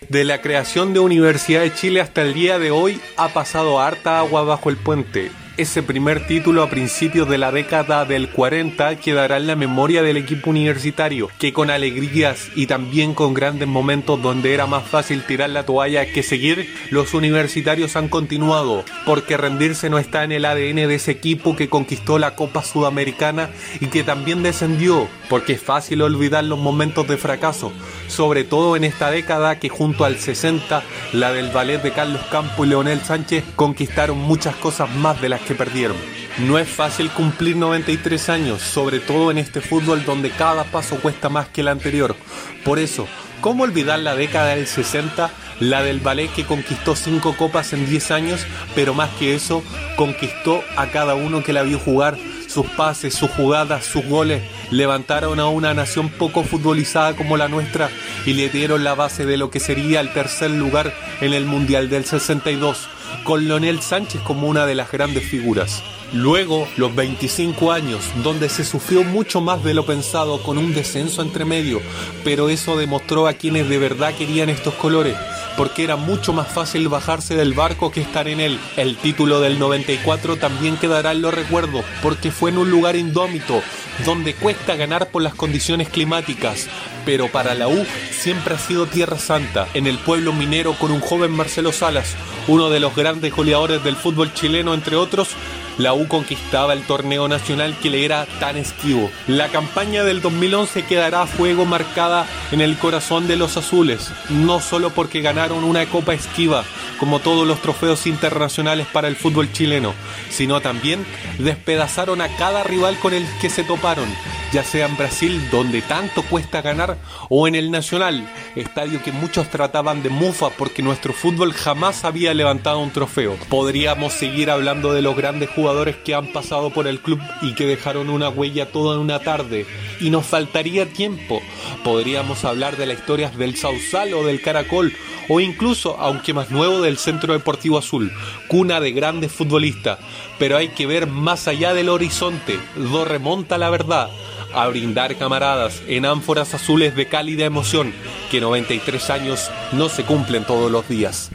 De la creación de Universidad de Chile hasta el día de hoy ha pasado harta agua bajo el puente. Ese primer título a principios de la década del 40 quedará en la memoria del equipo universitario, que con alegrías y también con grandes momentos donde era más fácil tirar la toalla que seguir, los universitarios han continuado, porque rendirse no está en el ADN de ese equipo que conquistó la Copa Sudamericana y que también descendió, porque es fácil olvidar los momentos de fracaso, sobre todo en esta década que junto al 60, la del ballet de Carlos Campo y Leonel Sánchez conquistaron muchas cosas más de las que perdieron. No es fácil cumplir 93 años, sobre todo en este fútbol donde cada paso cuesta más que el anterior. Por eso, ¿cómo olvidar la década del 60, la del ballet que conquistó 5 copas en 10 años, pero más que eso, conquistó a cada uno que la vio jugar? Sus pases, sus jugadas, sus goles levantaron a una nación poco futbolizada como la nuestra y le dieron la base de lo que sería el tercer lugar en el Mundial del 62, con Leonel Sánchez como una de las grandes figuras. Luego, los 25 años, donde se sufrió mucho más de lo pensado con un descenso entre medio, pero eso demostró a quienes de verdad querían estos colores, porque era mucho más fácil bajarse del barco que estar en él. El título del 94 también quedará en los recuerdos, porque fue en un lugar indómito, donde cuesta ganar por las condiciones climáticas, pero para la U siempre ha sido Tierra Santa, en el pueblo minero con un joven Marcelo Salas, uno de los grandes goleadores del fútbol chileno, entre otros, la U conquistaba el torneo nacional que le era tan esquivo. La campaña del 2011 quedará a fuego marcada en el corazón de los azules, no solo porque ganaron una copa esquiva, como todos los trofeos internacionales para el fútbol chileno, sino también despedazaron a cada rival con el que se toparon, ya sea en Brasil, donde tanto cuesta ganar, o en el Nacional, estadio que muchos trataban de mufa porque nuestro fútbol jamás había levantado un trofeo. Podríamos seguir hablando de los grandes jugadores que han pasado por el club y que dejaron una huella toda una tarde, y nos faltaría tiempo. Podríamos hablar de las historias del Sausal o del Caracol, o incluso, aunque más nuevo, del Centro Deportivo Azul, cuna de grandes futbolistas, pero hay que ver más allá del horizonte, do remonta la verdad, a brindar camaradas en ánforas azules de cálida emoción, que 93 años no se cumplen todos los días.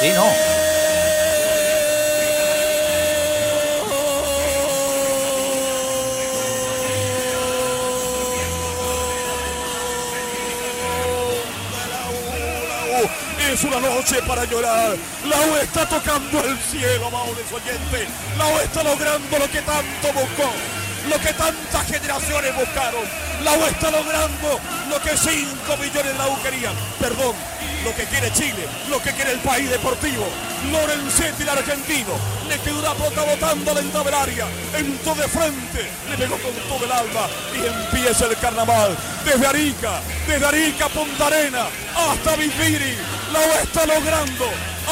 Sí, no. Es una noche para llorar. La U está tocando el cielo, amables oyentes. La U está logrando lo que tanto buscó lo que tantas generaciones buscaron. La U está logrando lo que 5 millones la U querían. Perdón, lo que quiere Chile, lo que quiere el país deportivo. Lorenzetti, el argentino, le quedó una pelota botando dentro del área. Entró de frente, le pegó con todo el alma y empieza el carnaval. Desde Arica, desde Arica, Punta Arena, hasta Viviri. La está logrando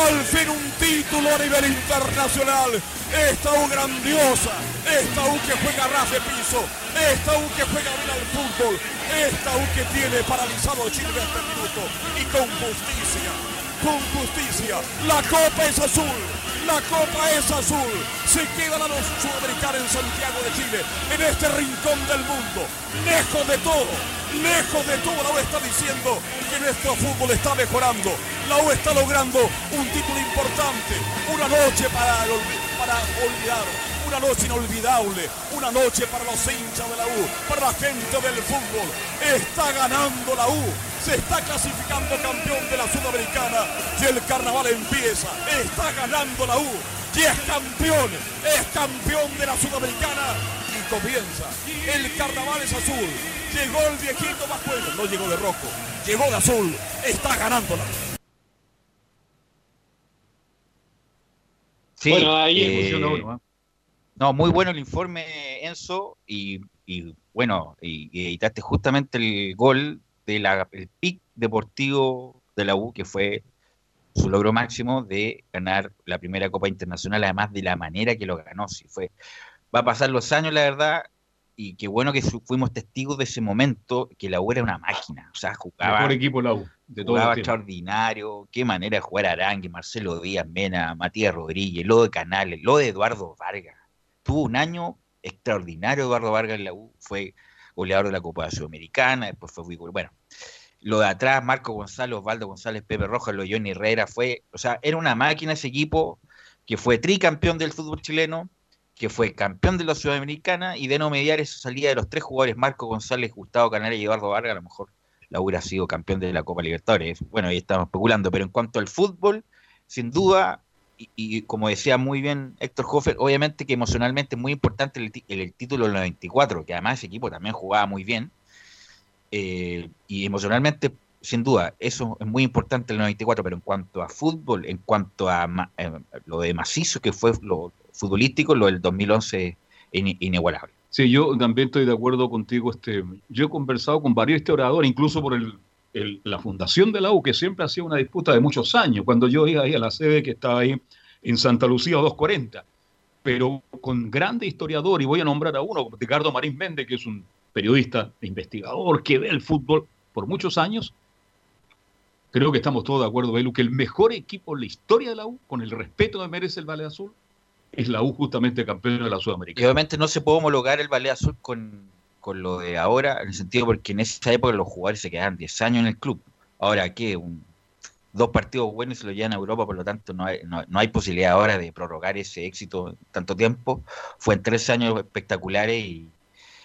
al fin un título a nivel internacional. Esta U grandiosa, esta U que juega a ras de piso, esta U que juega bien al fútbol, esta U que tiene paralizado a Chile en este minuto y con justicia, con justicia. La copa es azul, la copa es azul. Se queda la sudamericana en Santiago de Chile, en este rincón del mundo, lejos de todo, lejos de todo. La U está diciendo que nuestro fútbol está mejorando. La U está logrando un título importante, una noche para olvidar. Una noche inolvidable, una noche para los hinchas de la U, para la gente del fútbol. Está ganando la U, se está clasificando campeón de la Sudamericana y el carnaval empieza. Está ganando la U y es campeón, es campeón de la Sudamericana y comienza. El carnaval es azul. Llegó el viejito más bueno, no llegó de rojo, llegó de azul, está ganándola. Sí, Bueno, ahí eh, uno, ¿eh? No, muy bueno el informe, Enzo, y, y bueno, y, y editaste justamente el gol del pick deportivo de la U, que fue su logro máximo de ganar la primera Copa Internacional, además de la manera que lo ganó. Sí, fue, va a pasar los años, la verdad, y qué bueno que fuimos testigos de ese momento, que la U era una máquina, o sea, jugaba... Mejor equipo la U, de jugaba extraordinario, qué manera de jugar Arangue, Marcelo Díaz, Mena, Matías Rodríguez, lo de Canales, lo de Eduardo Vargas. Tuvo un año extraordinario Eduardo Vargas en la U, fue goleador de la Copa Sudamericana, después fue bueno. Lo de atrás, Marco González, Osvaldo González, Pepe Rojas, lo de Johnny Herrera, fue, o sea, era una máquina ese equipo que fue tricampeón del fútbol chileno, que fue campeón de la Sudamericana y de no mediar esa salida de los tres jugadores, Marco González, Gustavo Canales y Eduardo Vargas, a lo mejor la hubiera sido campeón de la Copa Libertadores. Bueno, ahí estamos especulando, pero en cuanto al fútbol, sin duda, y, como decía muy bien Héctor Hofer, obviamente que emocionalmente es muy importante el, el- el título del 94, que además ese equipo también jugaba muy bien, eh, y emocionalmente, sin duda, eso es muy importante el 94, pero en cuanto a fútbol, en cuanto a eh, lo de macizo que fue lo futbolístico, lo del 2011 es in- inigualable. Sí, yo también estoy de acuerdo contigo. Este, yo he conversado con varios historiadores, incluso por el, la fundación de la U, que siempre ha sido una disputa de muchos años, cuando yo iba ahí a la sede que estaba ahí en Santa Lucía 240, pero con grandes historiadores, y voy a nombrar a uno, Ricardo Marín Méndez, que es un periodista, investigador, que ve el fútbol por muchos años. Creo que estamos todos de acuerdo, Belu, que el mejor equipo en la historia de la U, con el respeto que merece el Valle Azul, es la U justamente campeón de la Y Sudamericana. obviamente no se puede homologar el ballet azul con, con lo de ahora, en el sentido porque en esa época los jugadores se quedaban 10 años en el club. Ahora, ¿qué? Un- dos partidos buenos se lo llevan a Europa, por lo tanto no hay, no, no hay posibilidad ahora de prorrogar ese éxito tanto tiempo. Fue en tres años espectaculares y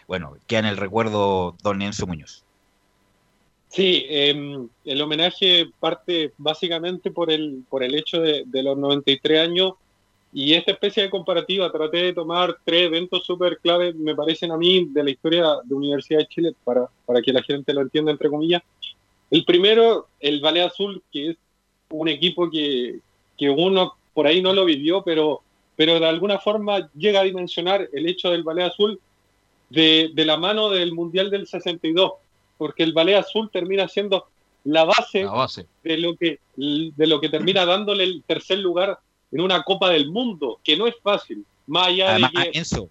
bueno, queda en el recuerdo don Enzo Muñoz. Sí, eh, el homenaje parte básicamente por el, por el hecho de, de los 93 años y esta especie de comparativa. Traté de tomar tres eventos súper claves, me parecen a mí, de la historia de Universidad de Chile, para, para que la gente lo entienda, entre comillas. El primero, el Ballet Azul, que es un equipo que, que uno por ahí no lo vivió, pero, pero de alguna forma llega a dimensionar el hecho del Ballet Azul de, de la mano del Mundial del 62, porque el Ballet Azul termina siendo la base, La base. de lo que de lo que termina dándole el tercer lugar en una Copa del Mundo, que no es fácil, más allá Además, de que Enzo,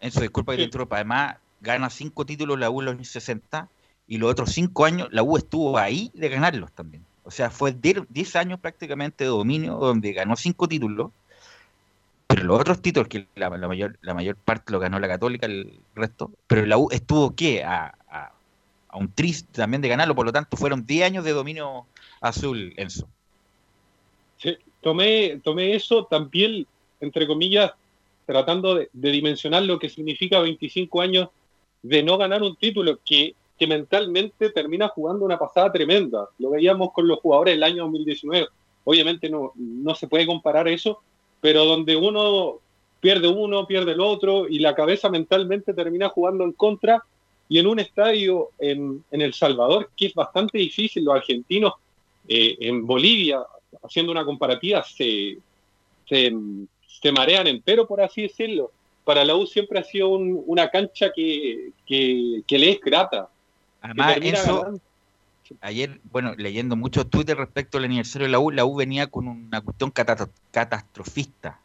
Enzo, disculpa que te interrumpa, además gana cinco títulos la U en los años 60 y los otros cinco años la U estuvo ahí de ganarlos también. O sea, fue 10 años prácticamente de dominio donde ganó cinco títulos, pero los otros títulos, que la, la mayor, la mayor parte lo ganó la Católica, el resto, pero la U estuvo ¿qué? A, a, a un tris también de ganarlo, por lo tanto fueron 10 años de dominio azul, Enzo. Tomé, tomé eso también, entre comillas, tratando de, dimensionar lo que significa 25 años de no ganar un título, que, que mentalmente termina jugando una pasada tremenda. Lo veíamos con los jugadores del año 2019. Obviamente no, no se puede comparar eso, pero donde uno pierde uno, pierde el otro, y la cabeza mentalmente termina jugando en contra, y en un estadio en, en El Salvador, que es bastante difícil, los argentinos eh, en Bolivia, haciendo una comparativa, se, se, se marean entero, por así decirlo. Para la U siempre ha sido un- una cancha que, que, que le es grata. Además, ganando. ayer, bueno, leyendo muchos Twitter respecto al aniversario de la U, la U venía con una cuestión cata- catastrofista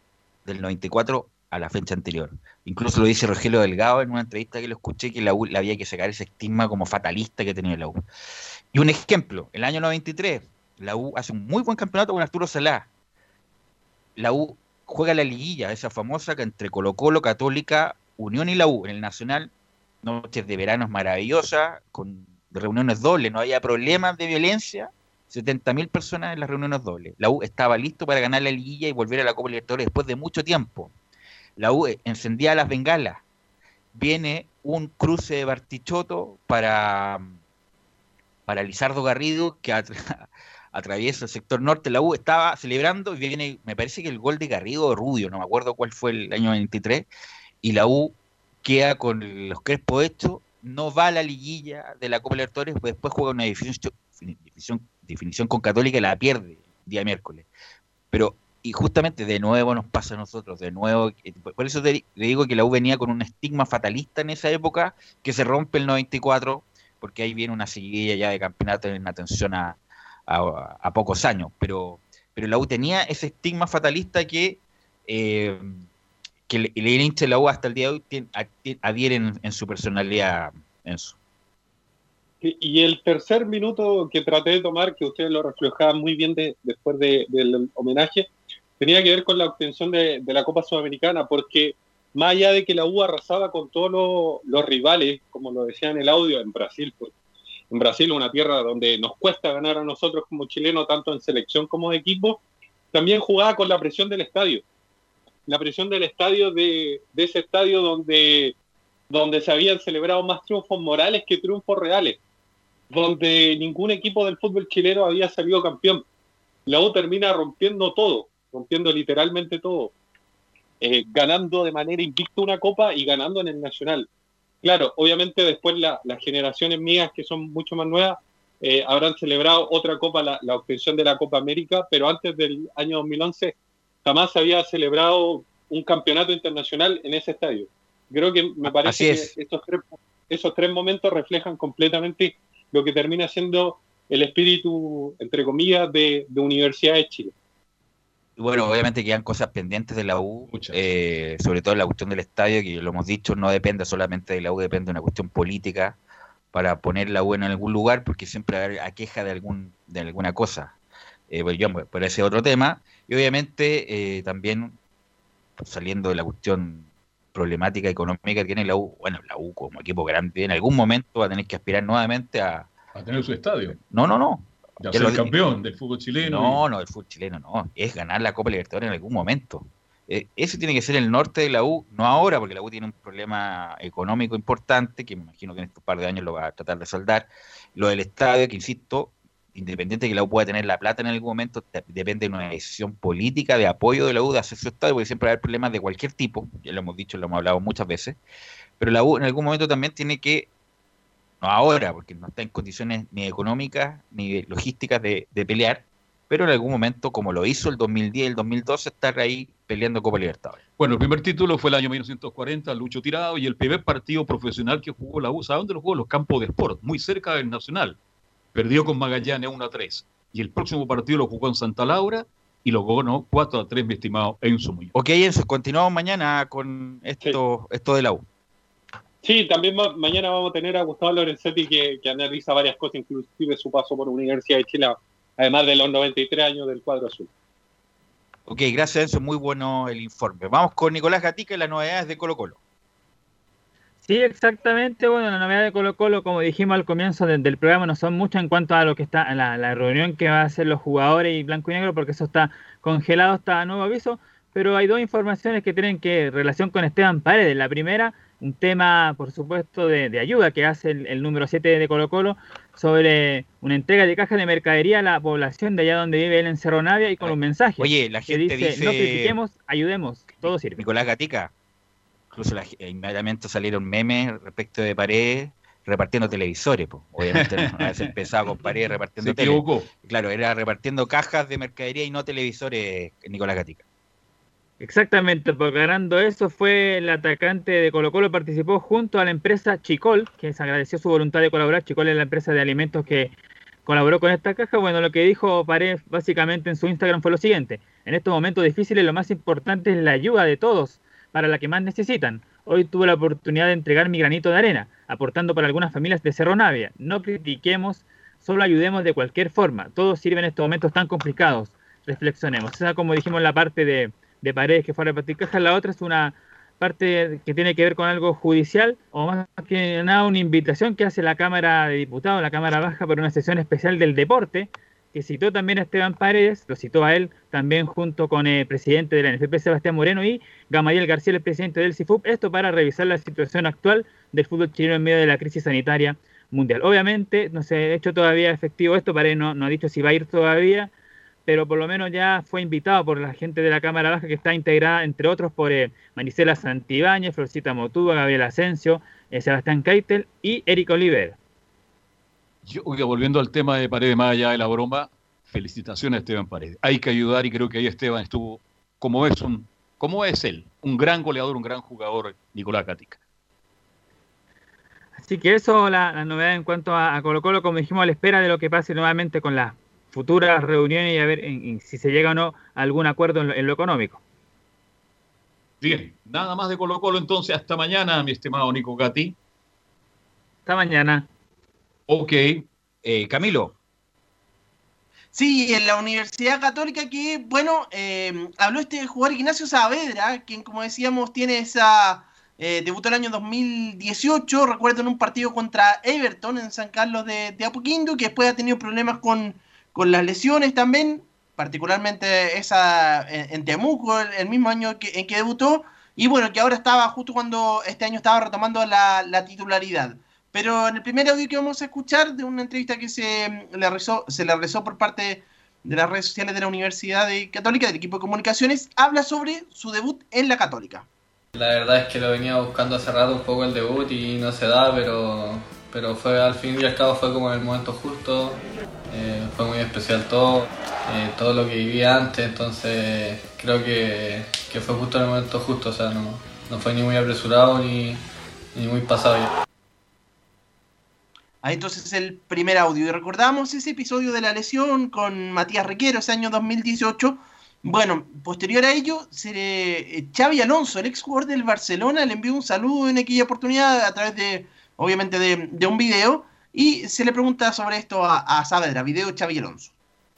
del 94 a la fecha anterior. Incluso lo dice Rogelio Delgado en una entrevista que lo escuché, que la U le había que sacar ese estigma como fatalista que tenía la U. Y un ejemplo, el año 93, la U hace un muy buen campeonato con Arturo Salá. La U juega la liguilla, esa famosa que entre Colo Colo, Católica, Unión y la U en el Nacional, noches de veranos maravillosas, con reuniones dobles, no había problemas de violencia, 70.000 personas en las reuniones dobles. La U estaba listo para ganar la liguilla y volver a la Copa Libertadores después de mucho tiempo. La U encendía las bengalas. Viene un cruce de Bartichotto para, para Lizardo Garrido que atra- atraviesa el sector norte. La U estaba celebrando y viene, me parece que el gol de Garrido o Rubio, no me acuerdo cuál fue el año 23, y la U queda con los crespos hechos, no va a la liguilla de la Copa Libertadores, pues después juega una definición, con Católica y la pierde día miércoles. Pero, y justamente de nuevo nos pasa a nosotros, de nuevo, eh, por eso te, digo que la U venía con un estigma fatalista en esa época, que se rompe el 94, porque ahí viene una seguidilla ya de campeonato en atención a, a, pocos años, pero, pero la U tenía ese estigma fatalista que... eh, que el, el de la U hasta el día de hoy tien- a- tien- adhiere en, su personalidad. Y el tercer minuto que traté de tomar, que ustedes lo reflejaban muy bien de- después de- del homenaje, tenía que ver con la obtención de, la Copa Sudamericana, porque más allá de que la U arrasaba con todos los rivales, como lo decía en el audio, en Brasil, pues, en Brasil, una tierra donde nos cuesta ganar a nosotros como chilenos, tanto en selección como de equipo, también jugaba con la presión del estadio. La presión del estadio, de, ese estadio donde, donde se habían celebrado más triunfos morales que triunfos reales, donde ningún equipo del fútbol chileno había salido campeón. La U termina rompiendo todo, rompiendo literalmente todo, eh, ganando de manera invicta una copa y ganando en el Nacional. Claro, obviamente después la- las generaciones mías, que son mucho más nuevas, eh, habrán celebrado otra copa, la, la obtención de la Copa América, pero antes del año 2011 jamás se había celebrado un campeonato internacional en ese estadio. Creo que me parece Así que es. estos tres, esos tres momentos reflejan completamente lo que termina siendo el espíritu, entre comillas, de, de Universidad de Chile. Y bueno, obviamente quedan cosas pendientes de la U, eh, sobre todo la cuestión del estadio, que lo hemos dicho, no depende solamente de la U, depende de una cuestión política para poner la U en algún lugar, porque siempre va a haber aqueja de algún de alguna cosa. Eh, bueno, yo, por ese otro tema, y obviamente eh, también saliendo de la cuestión problemática económica que tiene la U, bueno, la U como equipo grande en algún momento va a tener que aspirar nuevamente a... A tener su estadio. No, no, no. Ya ser lo- campeón del fútbol chileno. No, no, el fútbol chileno no. Es ganar la Copa Libertadores en algún momento. Eh, ese tiene que ser el norte de la U, no ahora, porque la U tiene un problema económico importante, que me imagino que en estos par de años lo va a tratar de saldar. Lo del estadio, que insisto, independiente de que la U pueda tener la plata en algún momento, depende de una decisión política de apoyo de la U de hacer su estadio, porque siempre va a haber problemas de cualquier tipo, ya lo hemos dicho, lo hemos hablado muchas veces. Pero la U en algún momento también tiene que no ahora, porque no está en condiciones ni económicas ni logísticas de, de pelear, pero en algún momento, como lo hizo el 2010 el 2012, estar ahí peleando Copa Libertadores. Bueno, el primer título fue el año 1940, Lucho Tirado, y el primer partido profesional que jugó la U, ¿sabe dónde lo jugó? Los campos de sport, muy cerca del Nacional. Perdió con Magallanes 1 a 3. Y el próximo partido lo jugó en Santa Laura y lo ganó 4 a 3, mi estimado Enzo Muñoz. Ok, Enzo, continuamos mañana con esto, esto de la U. Sí, también ma- mañana vamos a tener a Gustavo Lorenzetti que, que analiza varias cosas, inclusive su paso por Universidad de Chile, además de los 93 años del cuadro azul. Ok, gracias Enzo, muy bueno el informe. Vamos con Nicolás Gatica y las novedades de Colo Colo. Sí, exactamente. Bueno, la novedad de Colo Colo, como dijimos al comienzo de- del programa, no son muchas en cuanto a lo que está la, la reunión que va a hacer los jugadores y blanco y negro, porque eso está congelado hasta nuevo aviso. Pero hay dos informaciones que tienen que relación con Esteban Paredes. La primera un tema, por supuesto, de, de ayuda que hace el, el número 7 de Colo Colo sobre una entrega de cajas de mercadería a la población de allá donde vive él en Cerro Navia y con un mensaje Oye, la que gente dice, dice- no critiquemos, ayudemos, todo sirve. Nicolás Gatica. Incluso la- inmediatamente salieron memes respecto de Paredes repartiendo televisores. po. Obviamente no haberse empezado con Paredes repartiendo Se tele. equivocó. Claro, era repartiendo cajas de mercadería y no televisores, Nicolás Gatica. Exactamente, porque ganando eso fue el atacante de Colo Colo, participó junto a la empresa Chicol, que se agradeció su voluntad de colaborar. Chicol es la empresa de alimentos que colaboró con esta caja. Bueno, lo que dijo Paredes básicamente en su Instagram fue lo siguiente. En estos momentos difíciles lo más importante es la ayuda de todos para la que más necesitan. Hoy tuve la oportunidad de entregar mi granito de arena, aportando para algunas familias de Cerro Navia. No critiquemos, solo ayudemos de cualquier forma. Todos sirven en estos momentos tan complicados. Reflexionemos. Esa, como dijimos, la parte de, de Paredes que fue a repartir cajas. La otra es una parte que tiene que ver con algo judicial, o más que nada una invitación que hace la Cámara de Diputados, la Cámara Baja, para una sesión especial del deporte, que citó también a Esteban Paredes, lo citó a él también junto con el presidente de la NFP, Sebastián Moreno, y Gamaliel García, el presidente del CIFUP, esto para revisar la situación actual del fútbol chileno en medio de la crisis sanitaria mundial. Obviamente no se ha hecho todavía efectivo esto, Paredes no, no ha dicho si va a ir todavía, pero por lo menos ya fue invitado por la gente de la Cámara Baja que está integrada, entre otros, por eh, Marisela Santibáñez, Florcita Motúa, Gabriel Asensio, eh, Sebastián Keitel y Eric Oliver. Yo, oiga, volviendo al tema de Paredes, más allá de la broma, felicitaciones a Esteban Paredes. Hay que ayudar y creo que ahí Esteban estuvo, como es, un, como es él, un gran goleador, un gran jugador, Nicolás Gatica. Así que eso, la, la novedad en cuanto a, a Colo Colo, como dijimos, a la espera de lo que pase nuevamente con las futuras reuniones y a ver en- en si se llega o no a algún acuerdo en lo, en lo económico. Bien, nada más de Colo Colo entonces, hasta mañana, mi estimado Nico Gatti. Hasta mañana. Ok. Eh, Camilo. Sí, en la Universidad Católica que, bueno, eh, habló este jugador Ignacio Saavedra, quien como decíamos tiene esa... eh, debutó el año 2018, recuerdo en un partido contra Everton en San Carlos de, de Apoquindo, que después ha tenido problemas con, con las lesiones también, particularmente esa en, en Temuco, el, el mismo año que, en que debutó, y bueno, que ahora estaba justo cuando este año estaba retomando la, la titularidad. Pero en el primer audio que vamos a escuchar de una entrevista que se mm, le realizó, se le realizó por parte de las redes sociales de la Universidad Católica, del equipo de comunicaciones, habla sobre su debut en la Católica. La verdad es que lo venía buscando hace rato un poco el debut y no se da, pero, pero fue al fin y al cabo fue como el momento justo. Eh, fue muy especial todo, eh, todo lo que vivía antes, entonces creo que, que fue justo en el momento justo, o sea, no, no fue ni muy apresurado ni, ni muy pasado ya. Ahí entonces el primer audio. Y recordamos ese episodio de la lesión con Matías Requero, ese año 2018. Bueno, posterior a ello, se eh, Xavi Alonso, el ex jugador del Barcelona, le envió un saludo en aquella oportunidad a través de, obviamente, de, de un video. Y se le pregunta sobre esto a, a Saavedra, video Xavi Alonso.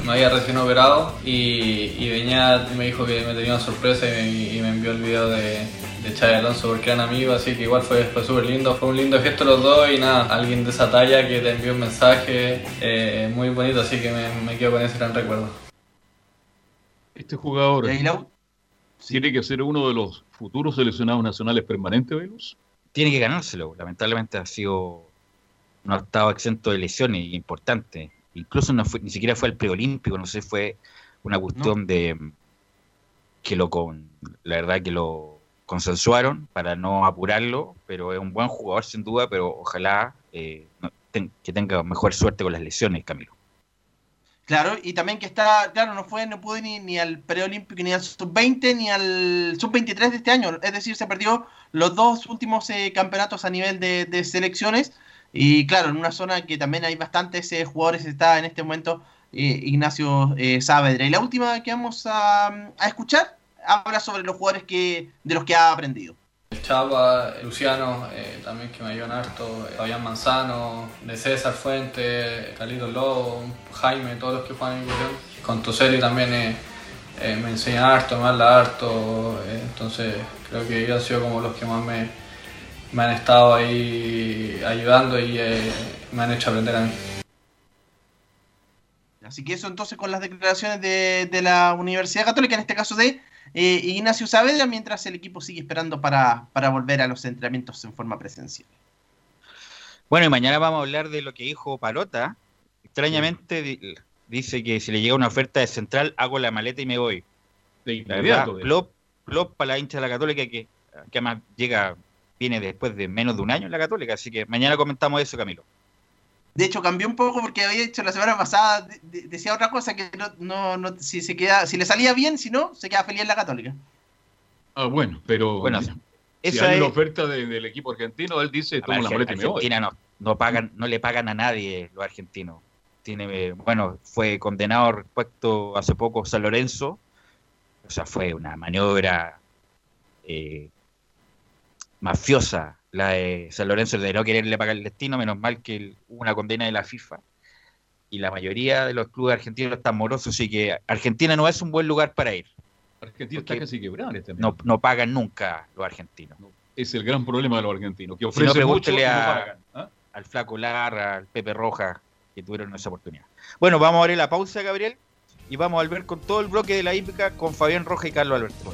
Me había recién operado y, y Beñat me dijo que me tenía una sorpresa y me, y me envió el video de, de Xavi Alonso porque eran amigos, así que igual fue, fue súper lindo, fue un lindo gesto los dos y nada, alguien de esa talla que te envió un mensaje eh, muy bonito, así que me, me quedo con ese gran recuerdo. Este jugador tiene que ser uno de los futuros seleccionados nacionales permanentes, Velus. Tiene que ganárselo. Lamentablemente ha sido. No ha estado exento de lesiones y importante. Incluso no fue, ni siquiera fue al preolímpico, no sé, fue una cuestión de que lo con la verdad que lo consensuaron para no apurarlo, pero es un buen jugador sin duda, pero ojalá eh, no- ten- que tenga mejor suerte con las lesiones, Camilo. Claro, y también que está, claro, no fue, no pudo ni, ni al preolímpico, ni al sub-20, ni al sub-23 de este año. Es decir, se perdió los dos últimos eh, campeonatos a nivel de, de selecciones. Y claro, en una zona que también hay bastantes eh, jugadores, está en este momento eh, Ignacio eh, Saavedra. Y la última que vamos a, escuchar habla sobre los jugadores que de los que ha aprendido. El Chapa, Luciano, eh, también que me ayudan harto, Fabián Manzano, de César Fuente, Carlitos Lobo, Jaime, todos los que juegan en inclusión. Con Toseli también me enseñan harto, me habla harto, entonces creo que ellos han sido como los que más me, me han estado ahí ayudando y eh, me han hecho aprender a mí. Así que eso entonces con las declaraciones de, de la Universidad Católica, en este caso de eh, Ignacio Saavedra mientras el equipo sigue esperando para, para volver a los entrenamientos en forma presencial. Bueno, y mañana vamos a hablar de lo que dijo Palota. Extrañamente di- dice que si le llega una oferta de central, hago la maleta y me voy. De La inmediato, plop, plop para la hincha de la Católica que, que además llega, viene después de menos de un año en la Católica. Así que mañana comentamos eso, Camilo. De hecho, cambió un poco porque había hecho la semana pasada, de- de- decía otra cosa que no, no, no- si, se queda, si le salía bien, si no, se queda feliz en la Católica. Ah, bueno, pero Bueno, si esa hay una es- oferta de- del equipo argentino, él dice, tomo la maleta y me voy. Argentina no, no pagan, no le pagan a nadie los argentinos. Tiene, bueno, fue condenado respecto hace poco San Lorenzo. O sea, fue una maniobra eh, mafiosa la de San Lorenzo de no quererle pagar el destino, menos mal que el- hubo una condena de la FIFA. Y la mayoría de los clubes argentinos están morosos, así que Argentina no es un buen lugar para ir. Argentina está casi quebrado en este No, no pagan nunca los argentinos. Es el gran problema de los argentinos, que Si no, ofrecen mucho y no pagan. ¿ah? al Flaco Larra, al Pepe Roja, que tuvieron esa oportunidad. Bueno, vamos a ver la pausa, Gabriel, y vamos a volver con todo el bloque de la hípica con Fabián Roja y Carlos Alberto.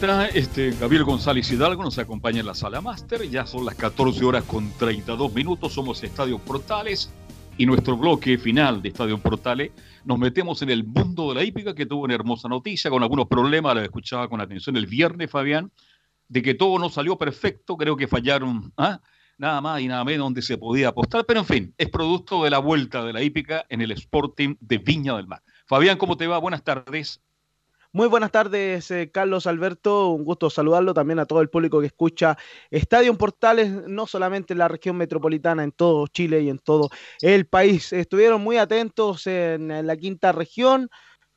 Vuelta. Este, Gabriel González Hidalgo nos acompaña en la sala máster. Ya son las 14 horas con 32 minutos. Somos Estadio Portales. Y nuestro bloque final de Estadio Portales nos metemos en el mundo de la hípica, que tuvo una hermosa noticia, con algunos problemas. Lo escuchaba con atención el viernes, Fabián, de que todo no salió perfecto. Creo que fallaron ¿ah? nada más y nada menos donde se podía apostar. Pero en fin, es producto de la vuelta de la hípica en el Sporting de Viña del Mar. Fabián, ¿cómo te va? Buenas tardes. Muy buenas tardes, eh, Carlos Alberto. Un gusto saludarlo también a todo el público que escucha Estadio Portales, no solamente en la región metropolitana, en todo Chile y en todo el país. Estuvieron muy atentos en, la quinta región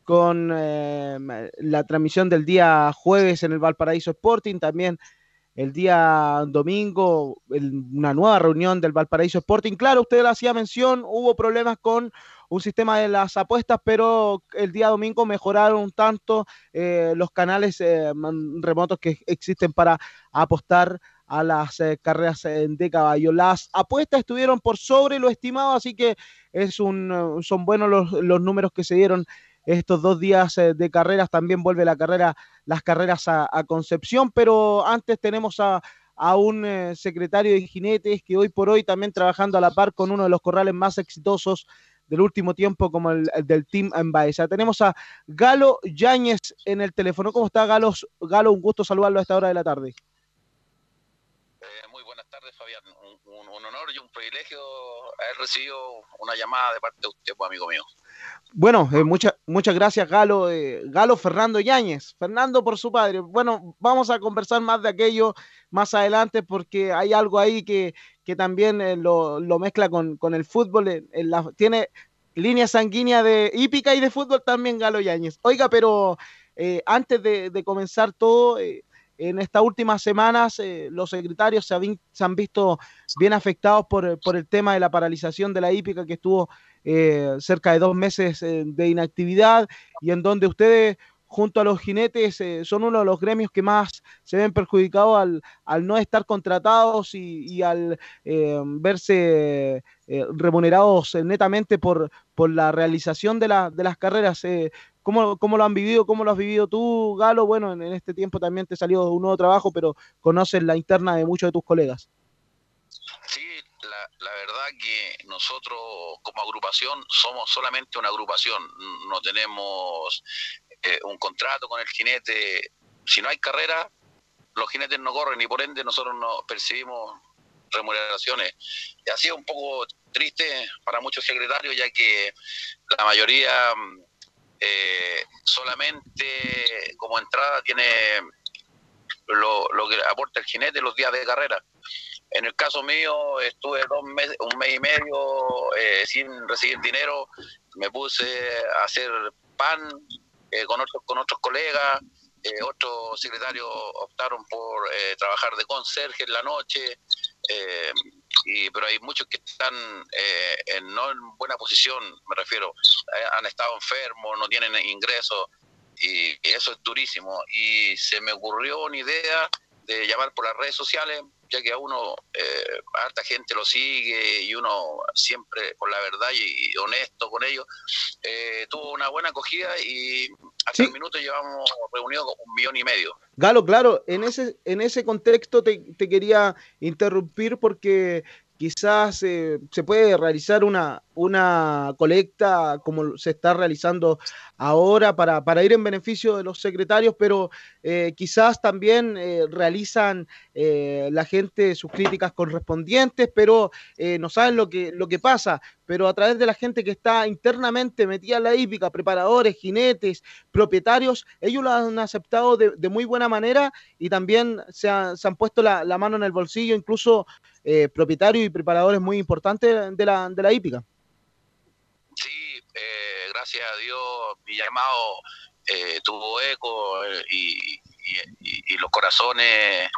con eh, la transmisión del día jueves en el Valparaíso Sporting, también el día domingo una nueva reunión del Valparaíso Sporting. Claro, usted hacía mención, hubo problemas con un sistema de las apuestas, pero el día domingo mejoraron un tanto eh, los canales eh, remotos que existen para apostar a las eh, carreras eh, de caballo. Las apuestas estuvieron por sobre lo estimado, así que es un, son buenos los, los números que se dieron estos dos días de carreras. También vuelve la carrera, las carreras a, Concepción, pero antes tenemos a, un eh, secretario de jinetes que hoy por hoy también trabajando a la par con uno de los corrales más exitosos del último tiempo como el, el del Team Embaeza. Tenemos a Galo Yáñez en el teléfono. ¿Cómo está Galo? Galo, un gusto saludarlo a esta hora de la tarde. un honor y un privilegio haber recibido una llamada de parte de usted, pues, amigo mío. Bueno, eh, muchas gracias, Galo. eh, Galo Fernando Yáñez, Fernando por su padre. Bueno, vamos a conversar más de aquello más adelante porque hay algo ahí que, que también eh, lo, lo mezcla con, con el fútbol. la- tiene línea sanguínea de hípica y de fútbol también, Galo Yáñez. Oiga, pero eh, antes de, comenzar todo, eh, en estas últimas semanas eh, los secretarios se, habin- se han visto bien afectados por, por el tema de la paralización de la hípica que estuvo eh, cerca de dos meses eh, de inactividad y en donde ustedes junto a los jinetes eh, son uno de los gremios que más se ven perjudicados al, al no estar contratados y, al eh, verse eh, remunerados netamente por, por la realización de, la- de las carreras. ¿cómo, ¿Cómo lo han vivido? ¿Cómo lo has vivido tú, Galo? Bueno, en, en este tiempo también te salió un nuevo trabajo, pero conoces la interna de muchos de tus colegas. La, la verdad que nosotros como agrupación somos solamente una agrupación, no tenemos eh, un contrato con el jinete. Si no hay carrera, los jinetes no corren y por ende nosotros no percibimos remuneraciones. Y ha sido un poco triste para muchos secretarios, ya que la mayoría mm, eh, solamente como entrada tiene lo, lo que aporta el jinete los días de carrera. En el caso mío, estuve dos meses, un mes y medio eh, sin recibir dinero. Me puse a hacer pan eh, con, otros, con otros colegas. eh, otros secretarios optaron por eh, trabajar de conserje en la noche. eh, y, pero hay muchos que están en, no en buena posición, me refiero. Han estado enfermos, no tienen ingresos. Y eso es durísimo. Y se me ocurrió una idea de llamar por las redes sociales, ya que a uno, eh, harta gente lo sigue y uno siempre con la verdad y, y honesto con ellos, eh, tuvo una buena acogida y hasta el minuto llevamos reunido con un millón y medio. Galo, claro, en ese, en ese contexto te, te quería interrumpir porque quizás eh, se puede realizar una, una colecta como se está realizando ahora para, para ir en beneficio de los secretarios, pero eh, quizás también eh, realizan eh, la gente sus críticas correspondientes, pero eh, no saben lo que, lo que pasa. Pero a través de la gente que está internamente metida en la hípica, preparadores, jinetes, propietarios, ellos lo han aceptado de, de muy buena manera y también se, se han puesto la, la mano en el bolsillo, incluso eh, propietarios y preparadores muy importantes de la, de la hípica. Eh, gracias a Dios mi llamado eh, tuvo eco eh, y, y- los corazones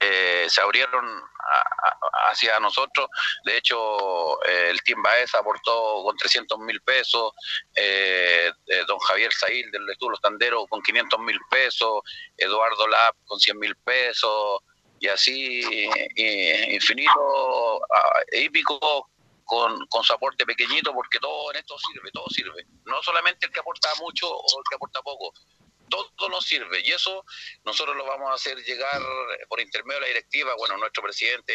eh, se abrieron a- hacia nosotros. De hecho, eh, el Team Baez aportó con 300 mil pesos, eh, eh, don Javier Sail del Estudio Los Tanderos con 500 mil pesos, Eduardo Lab con 100 mil pesos, y así infinito, ah, hípico con, con su aporte pequeñito, porque todo en esto sirve, todo sirve. No solamente el que aporta mucho o el que aporta poco, todo nos sirve. Y eso nosotros lo vamos a hacer llegar por intermedio de la directiva. Bueno, nuestro presidente,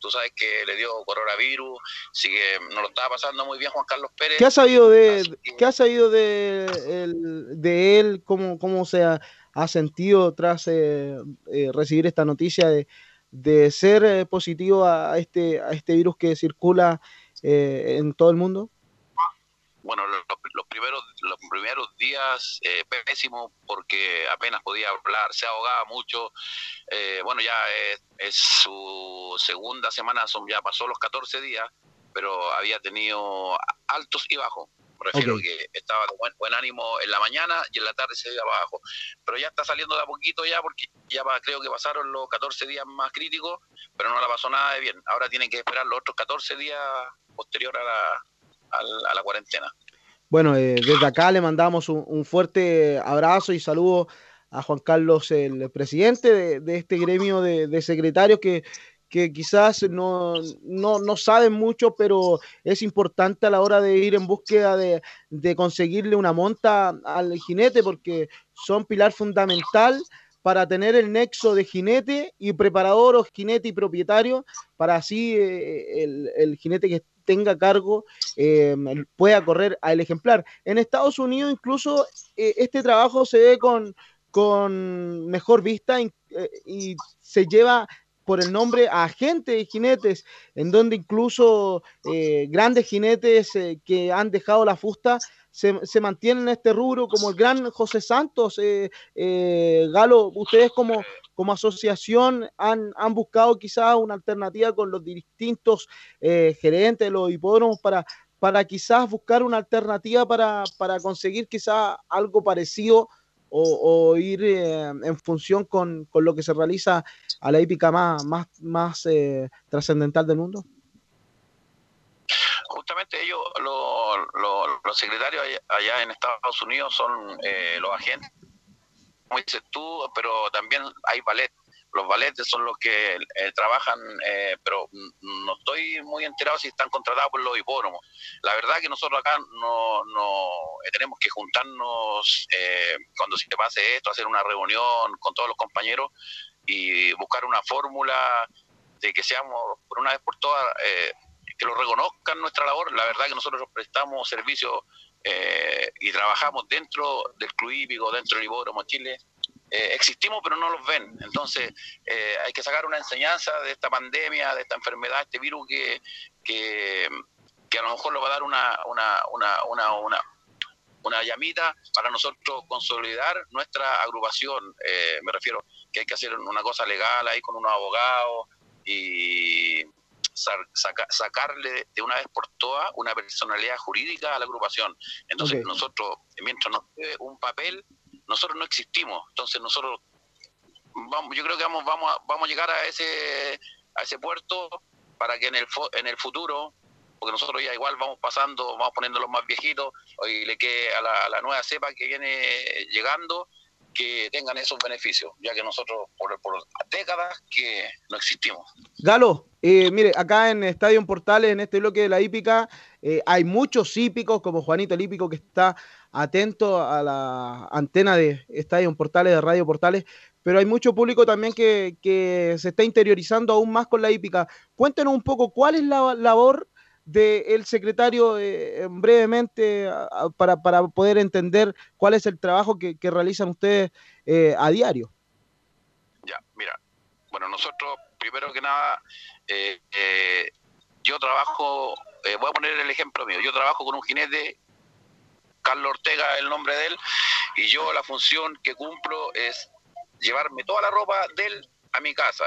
tú sabes que le dio coronavirus, así que nos lo estaba pasando muy bien Juan Carlos Pérez. ¿Qué ha sabido de, ¿qué ha sabido de, el- de él? ¿Cómo, cómo se ha, ha sentido tras eh, eh, recibir esta noticia de, de ser eh, positivo a este, a este virus que circula eh, en todo el mundo? bueno, los, los primeros los primeros días eh, pésimo porque apenas podía hablar, se ahogaba mucho. Eh, bueno, ya es, es su segunda semana, son ya pasó los 14 días, pero había tenido altos y bajos. Me refiero Ok. que estaba de buen, buen ánimo en la mañana y en la tarde se iba abajo. Pero ya está saliendo de a poquito ya porque ya va- creo que pasaron los 14 días más críticos, pero no la pasó nada de bien. Ahora tienen que esperar los otros 14 días posterior a la, a la, a la cuarentena. Bueno, eh, desde acá le mandamos un, un fuerte abrazo y saludo a Juan Carlos, el presidente de, de este gremio de, de secretarios que, que quizás no, no, no saben mucho, pero es importante a la hora de ir en búsqueda de, de conseguirle una monta al jinete, porque son pilar fundamental para tener el nexo de jinete y preparador o jinete y propietario, para así eh, el, el jinete que tenga cargo eh, pueda correr al ejemplar. En Estados Unidos incluso eh, este trabajo se ve con, con mejor vista y se lleva por el nombre a agente de jinetes, en donde incluso eh, grandes jinetes eh, que han dejado la fusta se, se mantienen en este rubro, como el gran José Santos. eh, eh, Galo, ustedes como, como asociación han, han buscado quizás una alternativa con los distintos eh, gerentes de los hipódromos para, para quizás buscar una alternativa para, para conseguir quizás algo parecido o, ir eh, en función con, con lo que se realiza a la hípica más, más, más eh, trascendental del mundo? Justamente ellos, lo- lo- los secretarios allá, allá en Estados Unidos son eh, los agentes, como dices tú, pero también hay ballet. Los ballets son los que eh, trabajan, eh, pero no estoy muy enterado si están contratados por los hipódromos. La verdad que nosotros acá no, eh, tenemos que juntarnos eh, cuando se pase esto, hacer una reunión con todos los compañeros y buscar una fórmula de que seamos por una vez por todas que lo reconozcan nuestra labor. La verdad que nosotros prestamos servicios eh, y trabajamos dentro del club hípico, dentro del hipódromo Chile. Eh, existimos, pero no los ven. Entonces, eh, hay que sacar una enseñanza de esta pandemia, de esta enfermedad, este virus que, que, que a lo mejor nos va a dar una, una, una, una, una, una llamita para nosotros consolidar nuestra agrupación. Eh, me refiero que hay que hacer una cosa legal ahí con unos abogados y sa- saca- sacarle de una vez por todas una personalidad jurídica a la agrupación. Entonces nosotros, mientras nos quede un papel, nosotros no existimos. Entonces nosotros, vamos, yo creo que vamos, vamos, a, vamos a llegar a ese, a ese puerto para que en el, fo- en el futuro, porque nosotros ya igual vamos pasando, vamos poniendo los más viejitos, y le quede a la, a la nueva cepa que viene llegando, que tengan esos beneficios, ya que nosotros por, por décadas que no existimos. Galo, eh, mire, acá en Estadio Portales, en este bloque de la hípica, eh, hay muchos hípicos, como Juanito el hípico, que está atento a la antena de Estadio Portales, de Radio Portales, pero hay mucho público también que, que se está interiorizando aún más con la hípica. Cuéntenos un poco cuál es la labor del secretario eh, brevemente para, para poder entender cuál es el trabajo que, realizan ustedes eh, a diario. Ya, mira, bueno, nosotros, primero que nada, eh, eh, yo trabajo, voy a poner el ejemplo mío, yo trabajo con un jinete, Carlos Ortega el nombre de él, y yo la función que cumplo es llevarme toda la ropa de él a mi casa.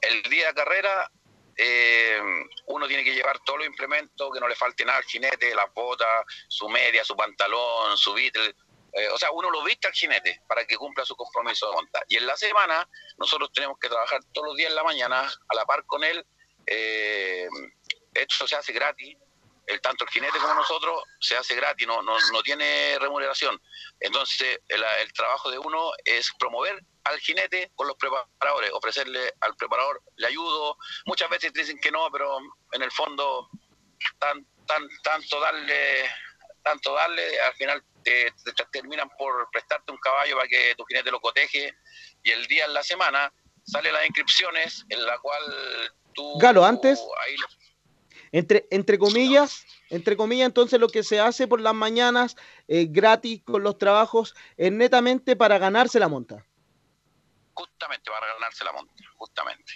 El día de carrera, eh, uno tiene que llevar todos los implementos, que no le falte nada al jinete, las botas, su media, su pantalón, su beatle, eh, o sea, uno lo viste al jinete para que cumpla su compromiso de montar. Y en la semana, nosotros tenemos que trabajar todos los días en la mañana a la par con él. Eh, esto se hace gratis. El, tanto el jinete como nosotros se hace gratis, no, no, no tiene remuneración. Entonces, el, el trabajo de uno es promover al jinete con los preparadores, ofrecerle al preparador, le ayudo. Muchas veces dicen que no, pero en el fondo, tan, tan, tanto darle, tanto darle, al final te, te- te terminan por prestarte un caballo para que tu jinete lo coteje y el día en la semana sale las inscripciones en la cual tú Galo, antes, ahí entre, entre comillas, entre comillas, entonces lo que se hace por las mañanas eh, gratis con los trabajos es netamente para ganarse la monta. justamente para ganarse la monta, justamente.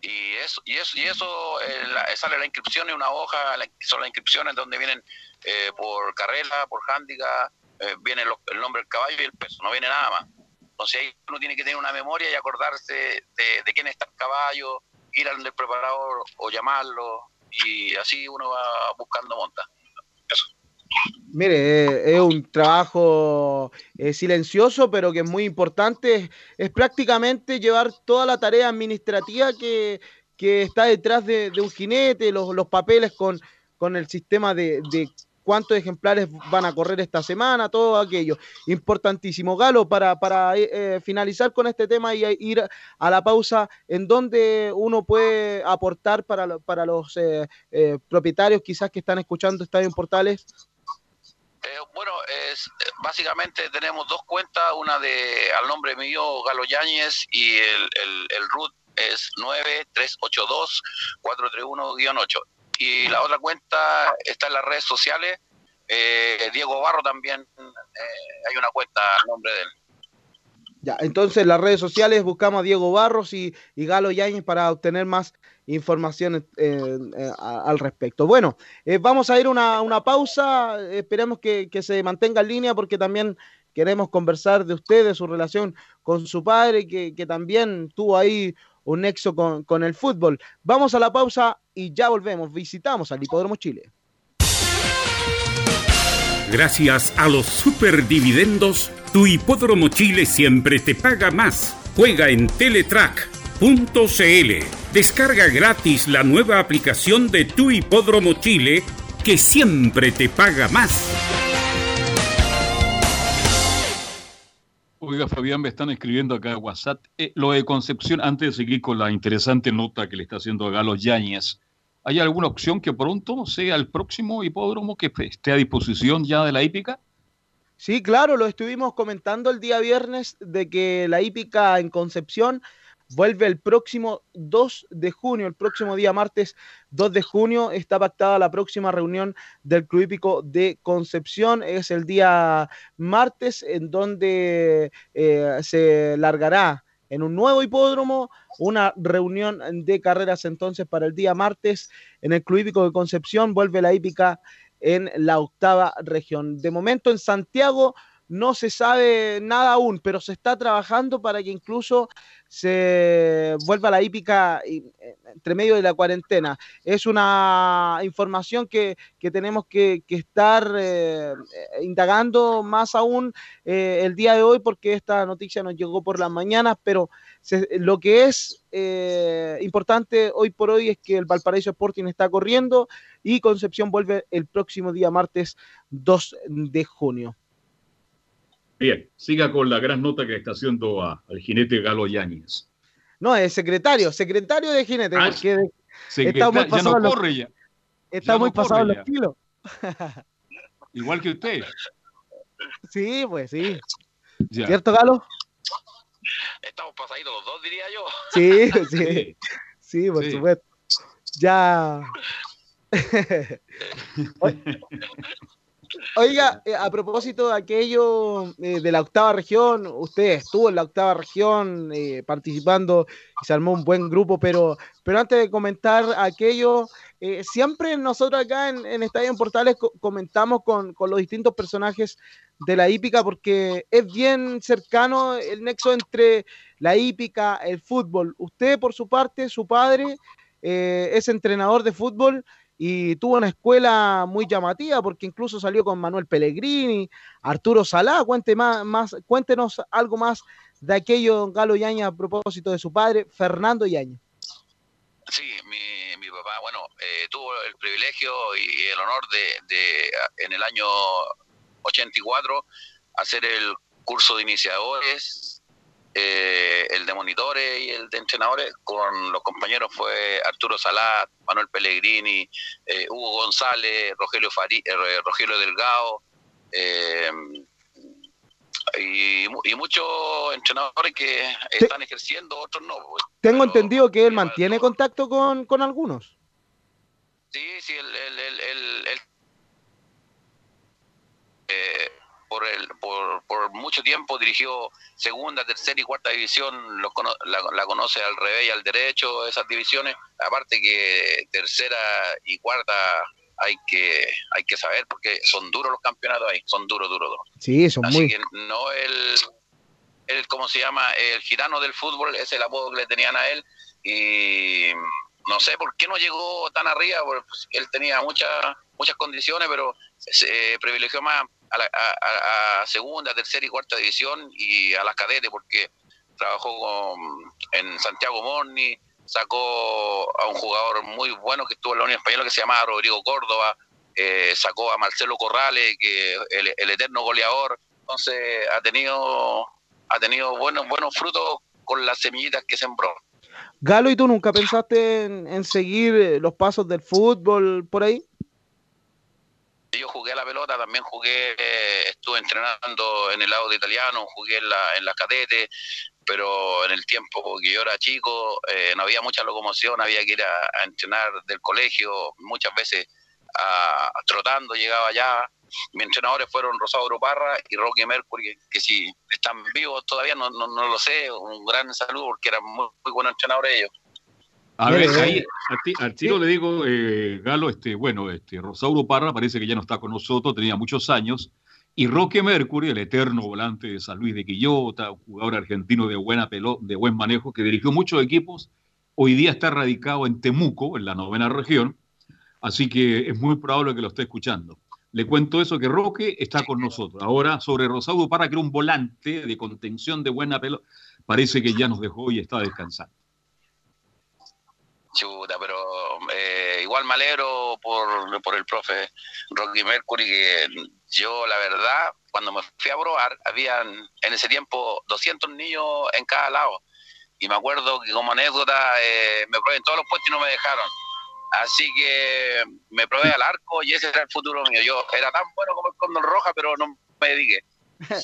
y eso y eso y eso eh, la- sale la inscripción en una hoja la- son las inscripciones donde vienen eh, por carrera por handicap eh, viene el nombre del caballo y el peso no viene nada más entonces ahí uno tiene que tener una memoria y acordarse de, de quién está el caballo ir al preparador o llamarlo y así uno va buscando monta Mire, eh, es un trabajo eh, silencioso, pero que es muy importante. Es prácticamente llevar toda la tarea administrativa que, que está detrás de, un jinete, los, los papeles con, con el sistema de cuántos ejemplares van a correr esta semana, todo aquello. Importantísimo. Galo, para, para eh, eh, finalizar con este tema y ir a la pausa, ¿en dónde uno puede aportar para, para los eh, eh, propietarios quizás que están escuchando Estadio Portales? Eh, bueno, es, básicamente tenemos dos cuentas, una de al nombre mío, Galo Yáñez, y el, el, el root es 9382-431-8. Y la otra cuenta está en las redes sociales, eh, Diego Barro también, eh, hay una cuenta al nombre de él. Ya, entonces en las redes sociales buscamos a Diego Barros y, y Galo Yáñez para obtener más información eh, eh, al respecto. Bueno, vamos a ir a una, una pausa, esperemos que, que se mantenga en línea porque también queremos conversar de usted, de su relación con su padre, que, que también tuvo ahí un nexo con, con el fútbol. Vamos a la pausa y ya volvemos, visitamos al Hipódromo Chile. Gracias a los superdividendos, tu hipódromo Chile siempre te paga más. Juega en Teletrack.cl. Descarga gratis la nueva aplicación de tu hipódromo Chile que siempre te paga más. Oiga, Fabián, me están escribiendo acá en WhatsApp. Eh, lo de Concepción, antes de seguir con la interesante nota que le está haciendo a Galo Yáñez, ¿hay alguna opción que pronto sea el próximo hipódromo que esté a disposición ya de la hípica? Sí, claro, lo estuvimos comentando el día viernes de que la hípica en Concepción vuelve el próximo 2 de junio, el próximo día martes 2 de junio está pactada la próxima reunión del Club Hípico de Concepción, es el día martes en donde eh, se largará en un nuevo hipódromo, una reunión de carreras entonces para el día martes en el Club Hípico de Concepción, vuelve la hípica en la octava región. De momento en Santiago no se sabe nada aún, pero se está trabajando para que incluso se vuelva la hípica eh, entre medio de la cuarentena. Es una información que, que tenemos que, estar eh, eh, indagando más aún el día de hoy porque esta noticia nos llegó por las mañanas, pero se- lo que es importante hoy por hoy es que el Valparaíso Sporting está corriendo y Concepción vuelve el próximo día martes 2 de junio. Bien, siga con la gran nota que está haciendo a- al jinete Galo Yáñez. No, es secretario, secretario de jinete, Ah, porque está muy ya pasado no los- corre ya. está ya muy no corre pasado los ya. kilos. Igual que usted. Sí, pues sí. Ya. ¿Cierto, Galo? Estamos pasaditos los dos, diría yo. Sí, sí. Sí, por Sí. supuesto. Ya. Oiga, eh, a propósito de aquello eh, de la octava región, usted estuvo en la octava región eh, participando y se armó un buen grupo, pero, pero antes de comentar aquello, siempre nosotros acá en, en Estadio en Portales co- comentamos con, con los distintos personajes de la hípica porque es bien cercano el nexo entre la hípica, el fútbol. Usted, por su parte, su padre es entrenador de fútbol y tuvo una escuela muy llamativa porque incluso salió con Manuel Pellegrini, Arturo Salá. Cuente más, más, cuéntenos algo más de aquello, don Galo Yaña, a propósito de su padre, Fernando Yaña. Sí, mi, papá, bueno, eh, tuvo el privilegio y el honor de, de, en el año 84 hacer el curso de iniciadores, eh, el de monitores y el de entrenadores. Con los compañeros fue Arturo Salat, Manuel Pellegrini, eh, Hugo González, Rogelio, Fari, eh, Rogelio Delgado. eh, y, mu- y muchos entrenadores que están ejerciendo, otros no. pues. Tengo entendido que él mantiene contacto con, con algunos. Sí, sí, el, el, el, por el, por, por mucho tiempo dirigió segunda, tercera y cuarta división, los cono- la, la conoce al revés y al derecho, esas divisiones. Aparte que tercera y cuarta hay que hay que saber porque son duros los campeonatos ahí, son duros, duros, duros. Sí, son Así muy. que no el, el, ¿cómo se llama? El gitano del fútbol, es el apodo que le tenían a él. Y no sé por qué no llegó tan arriba, porque él tenía muchas muchas condiciones, pero se privilegió más a, la, a- segunda, tercera y cuarta división y a las cadetes, porque trabajó con- en Santiago Morni, sacó a un jugador muy bueno que estuvo en la Unión Española que se llamaba Rodrigo Córdoba, eh, sacó a Marcelo Corrales, que el, el eterno goleador, entonces ha tenido ha tenido buenos buenos frutos con las semillitas que sembró. Galo, ¿y tú nunca pensaste en, en seguir eh, los pasos del fútbol por ahí? Yo jugué a la también jugué, estuve entrenando en el lado de italiano, jugué en la, en la cadete, pero en el tiempo que yo era chico eh, no había mucha locomoción, había que ir a, entrenar del colegio, muchas veces trotando llegaba allá. Mis entrenadores fueron Rosauro Parra y Rocky Mercury, que, que si están vivos todavía no, no, no lo sé, un gran saludo porque eran muy, muy buenos entrenadores ellos. A ver, ahí, a ti- al tiro le digo, eh, Galo, este, bueno, este, Rosauro Parra parece que ya no está con nosotros, tenía muchos años, y Roque Mercury, el eterno volante de San Luis de Quillota, un jugador argentino de buena pelo, de buen manejo, que dirigió muchos equipos, hoy día está radicado en Temuco, en la novena región, así que es muy probable que lo esté escuchando. Le cuento eso, que Roque está con nosotros. Ahora, sobre Rosauro Parra, que era un volante de contención de buena pelota, parece que ya nos dejó y está descansando. Chuta, pero eh, igual me alegro por, por el profe Rocky Mercury, que yo la verdad, cuando me fui a probar, habían en ese tiempo 200 niños en cada lado. Y me acuerdo que como anécdota eh, me probé en todos los puestos y no me dejaron. Así que me probé al arco y ese era el futuro mío. Yo era tan bueno como el Condor Roja, pero no me dediqué.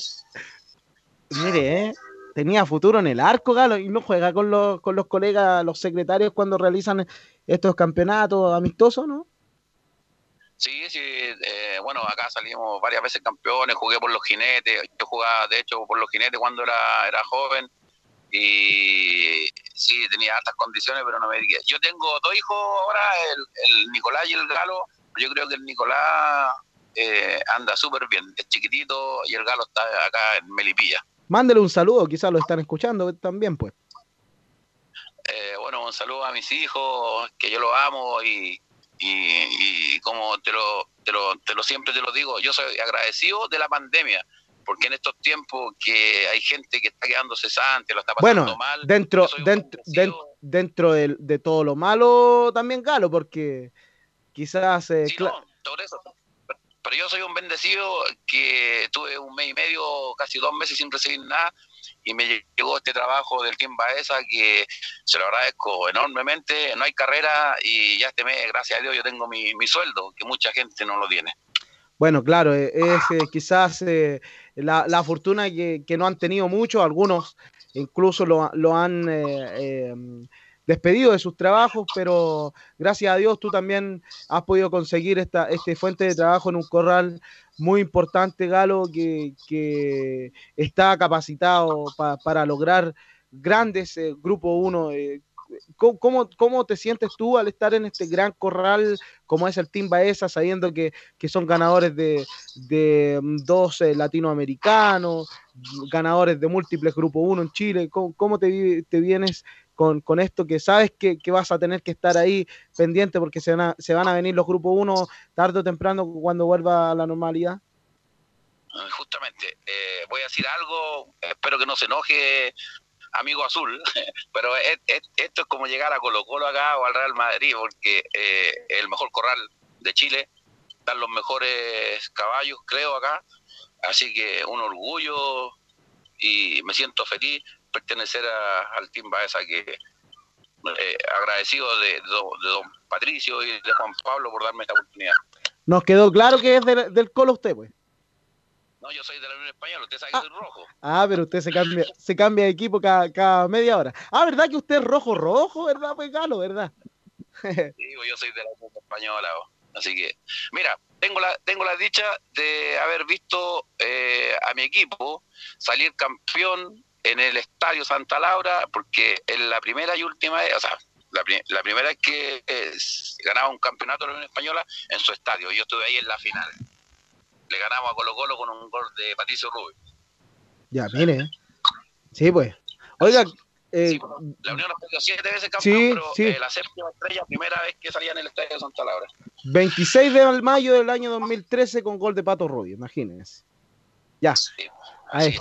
Mire, ¿eh? Tenía futuro en el arco, Galo, y no juega con los, con los colegas, los secretarios cuando realizan estos campeonatos amistosos, ¿no? Sí, sí, eh, bueno, acá salimos varias veces campeones, jugué por los jinetes, yo jugaba de hecho por los jinetes cuando era, era joven y sí, tenía altas condiciones, pero no me dediqué. Yo tengo dos hijos ahora, el, Nicolás y el Galo, yo creo que el Nicolás eh, anda súper bien, es chiquitito y el Galo está acá en Melipilla. Mándele un saludo, quizás lo están escuchando también, pues. Eh, bueno, un saludo a mis hijos, que yo los amo y, y, y como te lo, te, lo, te lo siempre te lo digo, yo soy agradecido de la pandemia, porque en estos tiempos que hay gente que está quedando cesante, lo está pasando Bueno, mal. dentro, dentro, den- dentro del- de, todo lo malo también Galo, porque quizás... eh, Sí, cla- no, todo eso. Pero yo soy un bendecido que tuve un mes y medio, casi dos meses sin recibir nada, y me llegó este trabajo del Team Baeza que se lo agradezco enormemente. No hay carrera y ya este mes, gracias a Dios, yo tengo mi, mi sueldo, que mucha gente no lo tiene. Bueno, claro, eh, es eh, quizás eh, la, la fortuna que, que no han tenido muchos, algunos incluso lo, lo han eh, despedido de sus trabajos, pero gracias a Dios tú también has podido conseguir esta este fuente de trabajo en un corral muy importante, Galo, que, que está capacitado pa- para lograr grandes eh, Grupo 1. eh, ¿Cómo, cómo, te sientes tú al estar en este gran corral como es el Team Baeza, sabiendo que, que son ganadores de, de mm, dos eh, latinoamericanos, ganadores de múltiples Grupo 1 en Chile? ¿Cómo, cómo te, te vienes con, con esto que sabes que, que vas a tener que estar ahí pendiente porque se van a, se van a venir los Grupo 1 tarde o temprano cuando vuelva a la normalidad? Eh, Justamente, eh, voy a decir algo, espero que no se enoje amigo azul, pero es- es- esto es como llegar a Colo Colo acá o al Real Madrid, porque eh, el mejor corral de Chile, están los mejores caballos, creo, acá, así que un orgullo y me siento feliz pertenecer a- al Team Baeza, que eh, agradecido de, de don- de don Patricio y de Juan Pablo por darme esta oportunidad. Nos quedó claro que es del, del Colo usted, pues. No, yo soy de la Unión Española, usted sabe que soy rojo. Ah, pero usted se cambia, se cambia de equipo cada, cada media hora. Ah, ¿verdad que usted es rojo rojo, verdad, pues Galo, verdad? Digo, yo soy de la Unión Española. oh. Así que, mira, tengo la, tengo la dicha de haber visto eh, a mi equipo salir campeón en el Estadio Santa Laura, porque en la primera y última vez, o sea, la, pri- la primera vez que eh, ganaba un campeonato de la Unión Española en su estadio. Yo estuve ahí en la final. Le ganamos a Colo Colo con un gol de Patricio Rubio. Ya, mire. Sí, pues. Oiga, eh, La Unión ha sido siete veces campeón, Sí, pero sí. eh, la séptima estrella, primera vez que salía en el Estadio Santa Laura. 26 de mayo del año 2013 con gol de Pato Rubio, imagínense. Ya. Ahí.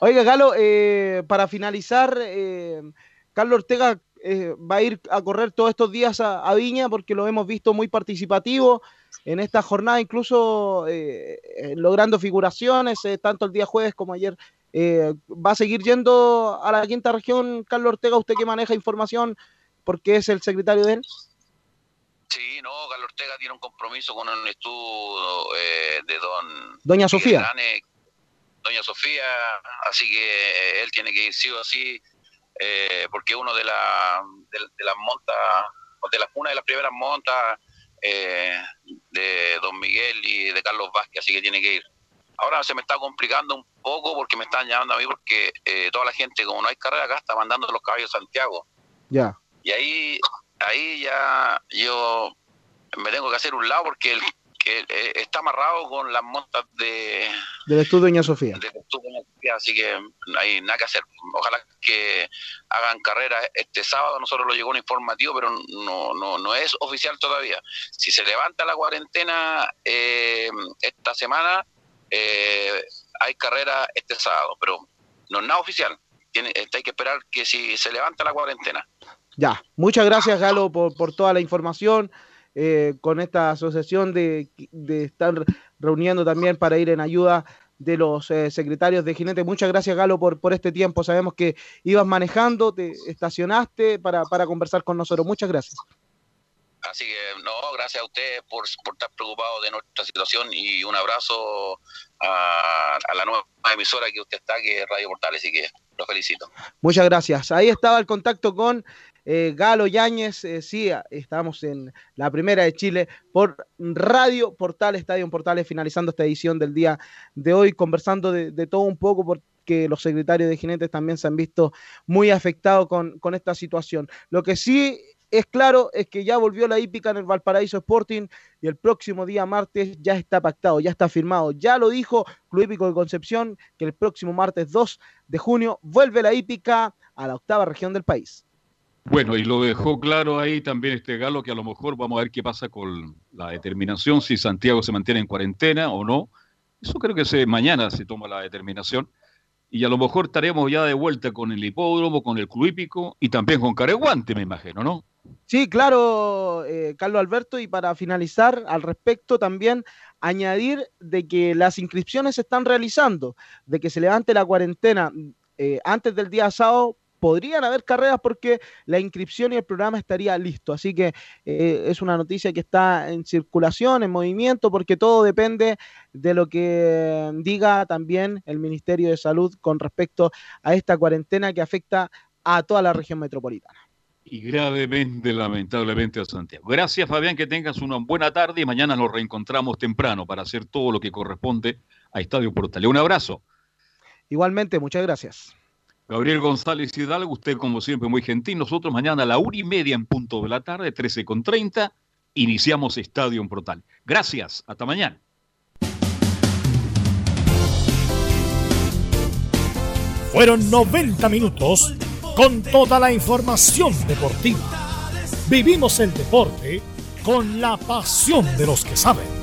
Oiga, Galo, eh, para finalizar, eh, Carlos Ortega eh, va a ir a correr todos estos días a, a Viña porque lo hemos visto muy participativo en esta jornada, incluso eh, eh, logrando figuraciones, tanto el día jueves como ayer. ¿Va a seguir yendo a la quinta región, Carlos Ortega? Usted que maneja información porque es el secretario de él. Sí, no, Carlos Ortega tiene un compromiso con un estudio eh, de don Doña Sofía. Grane, Doña Sofía, así que él tiene que ir sí o sí, eh, porque uno de, la, de, de las montas, de las, una de las primeras montas eh, de don Miguel y de Carlos Vázquez, así que tiene que ir. Ahora se me está complicando un poco porque me están llamando a mí porque eh, toda la gente, como no hay carrera acá, está mandando los caballos a Santiago. Ya. Y ahí, ahí ya yo me tengo que hacer un lado porque el, que eh, está amarrado con las montas de, Del estudio Doña Sofía. de Portugal, así que no hay nada que hacer. Ojalá que hagan carrera este sábado. Nosotros lo llegó un informativo, pero no, no, no es oficial todavía. Si se levanta la cuarentena eh, esta semana, eh, hay carrera este sábado, pero no es nada oficial. Tiene, hay que esperar que si se levanta la cuarentena. Ya, muchas gracias Galo por, por toda la información eh, con esta asociación de, de estar reuniendo también para ir en ayuda de los eh, secretarios de Jinete. Muchas gracias Galo por, por este tiempo. Sabemos que ibas manejando, te estacionaste para, para conversar con nosotros. Muchas gracias. Así que, no, gracias a ustedes por, por estar preocupados de nuestra situación y un abrazo a, a la nueva emisora que usted está, que es Radio Portales, y que lo felicito. Muchas gracias. Ahí estaba el contacto con eh, Galo Yáñez. Eh, sí, estamos en la primera de Chile por Radio Portales, Estadio Portales, finalizando esta edición del día de hoy, conversando de, de todo un poco porque los secretarios de jinetes también se han visto muy afectados con, con esta situación. Lo que sí es claro es que ya volvió la hípica en el Valparaíso Sporting y el próximo día martes ya está pactado, ya está firmado. Ya lo dijo Club Hípico de Concepción que el próximo martes 2 de junio vuelve la hípica a la octava región del país. Bueno, y lo dejó claro ahí también este Galo, que a lo mejor vamos a ver qué pasa con la determinación, si Santiago se mantiene en cuarentena o no. Eso creo que se, mañana se toma la determinación. Y a lo mejor estaremos ya de vuelta con el hipódromo, con el club hípico y también con Careguante, me imagino, ¿no? Sí, claro, eh, Carlos Alberto, y para finalizar al respecto también añadir de que las inscripciones se están realizando, de que se levante la cuarentena eh, antes del día sábado, podrían haber carreras porque la inscripción y el programa estaría listo. Así que eh, es una noticia que está en circulación, en movimiento, porque todo depende de lo que diga también el Ministerio de Salud con respecto a esta cuarentena que afecta a toda la región metropolitana. Y gravemente, lamentablemente, a Santiago. Gracias, Fabián, que tengas una buena tarde y mañana nos reencontramos temprano para hacer todo lo que corresponde a Estadio Portal. Un abrazo. Igualmente, muchas gracias. Gabriel González Hidalgo, usted como siempre muy gentil. Nosotros mañana a la una y media en punto de la tarde, 13 con 30, iniciamos Estadio Portal. Gracias, hasta mañana. Fueron 90 minutos con toda la información deportiva. Vivimos el deporte con la pasión de los que saben.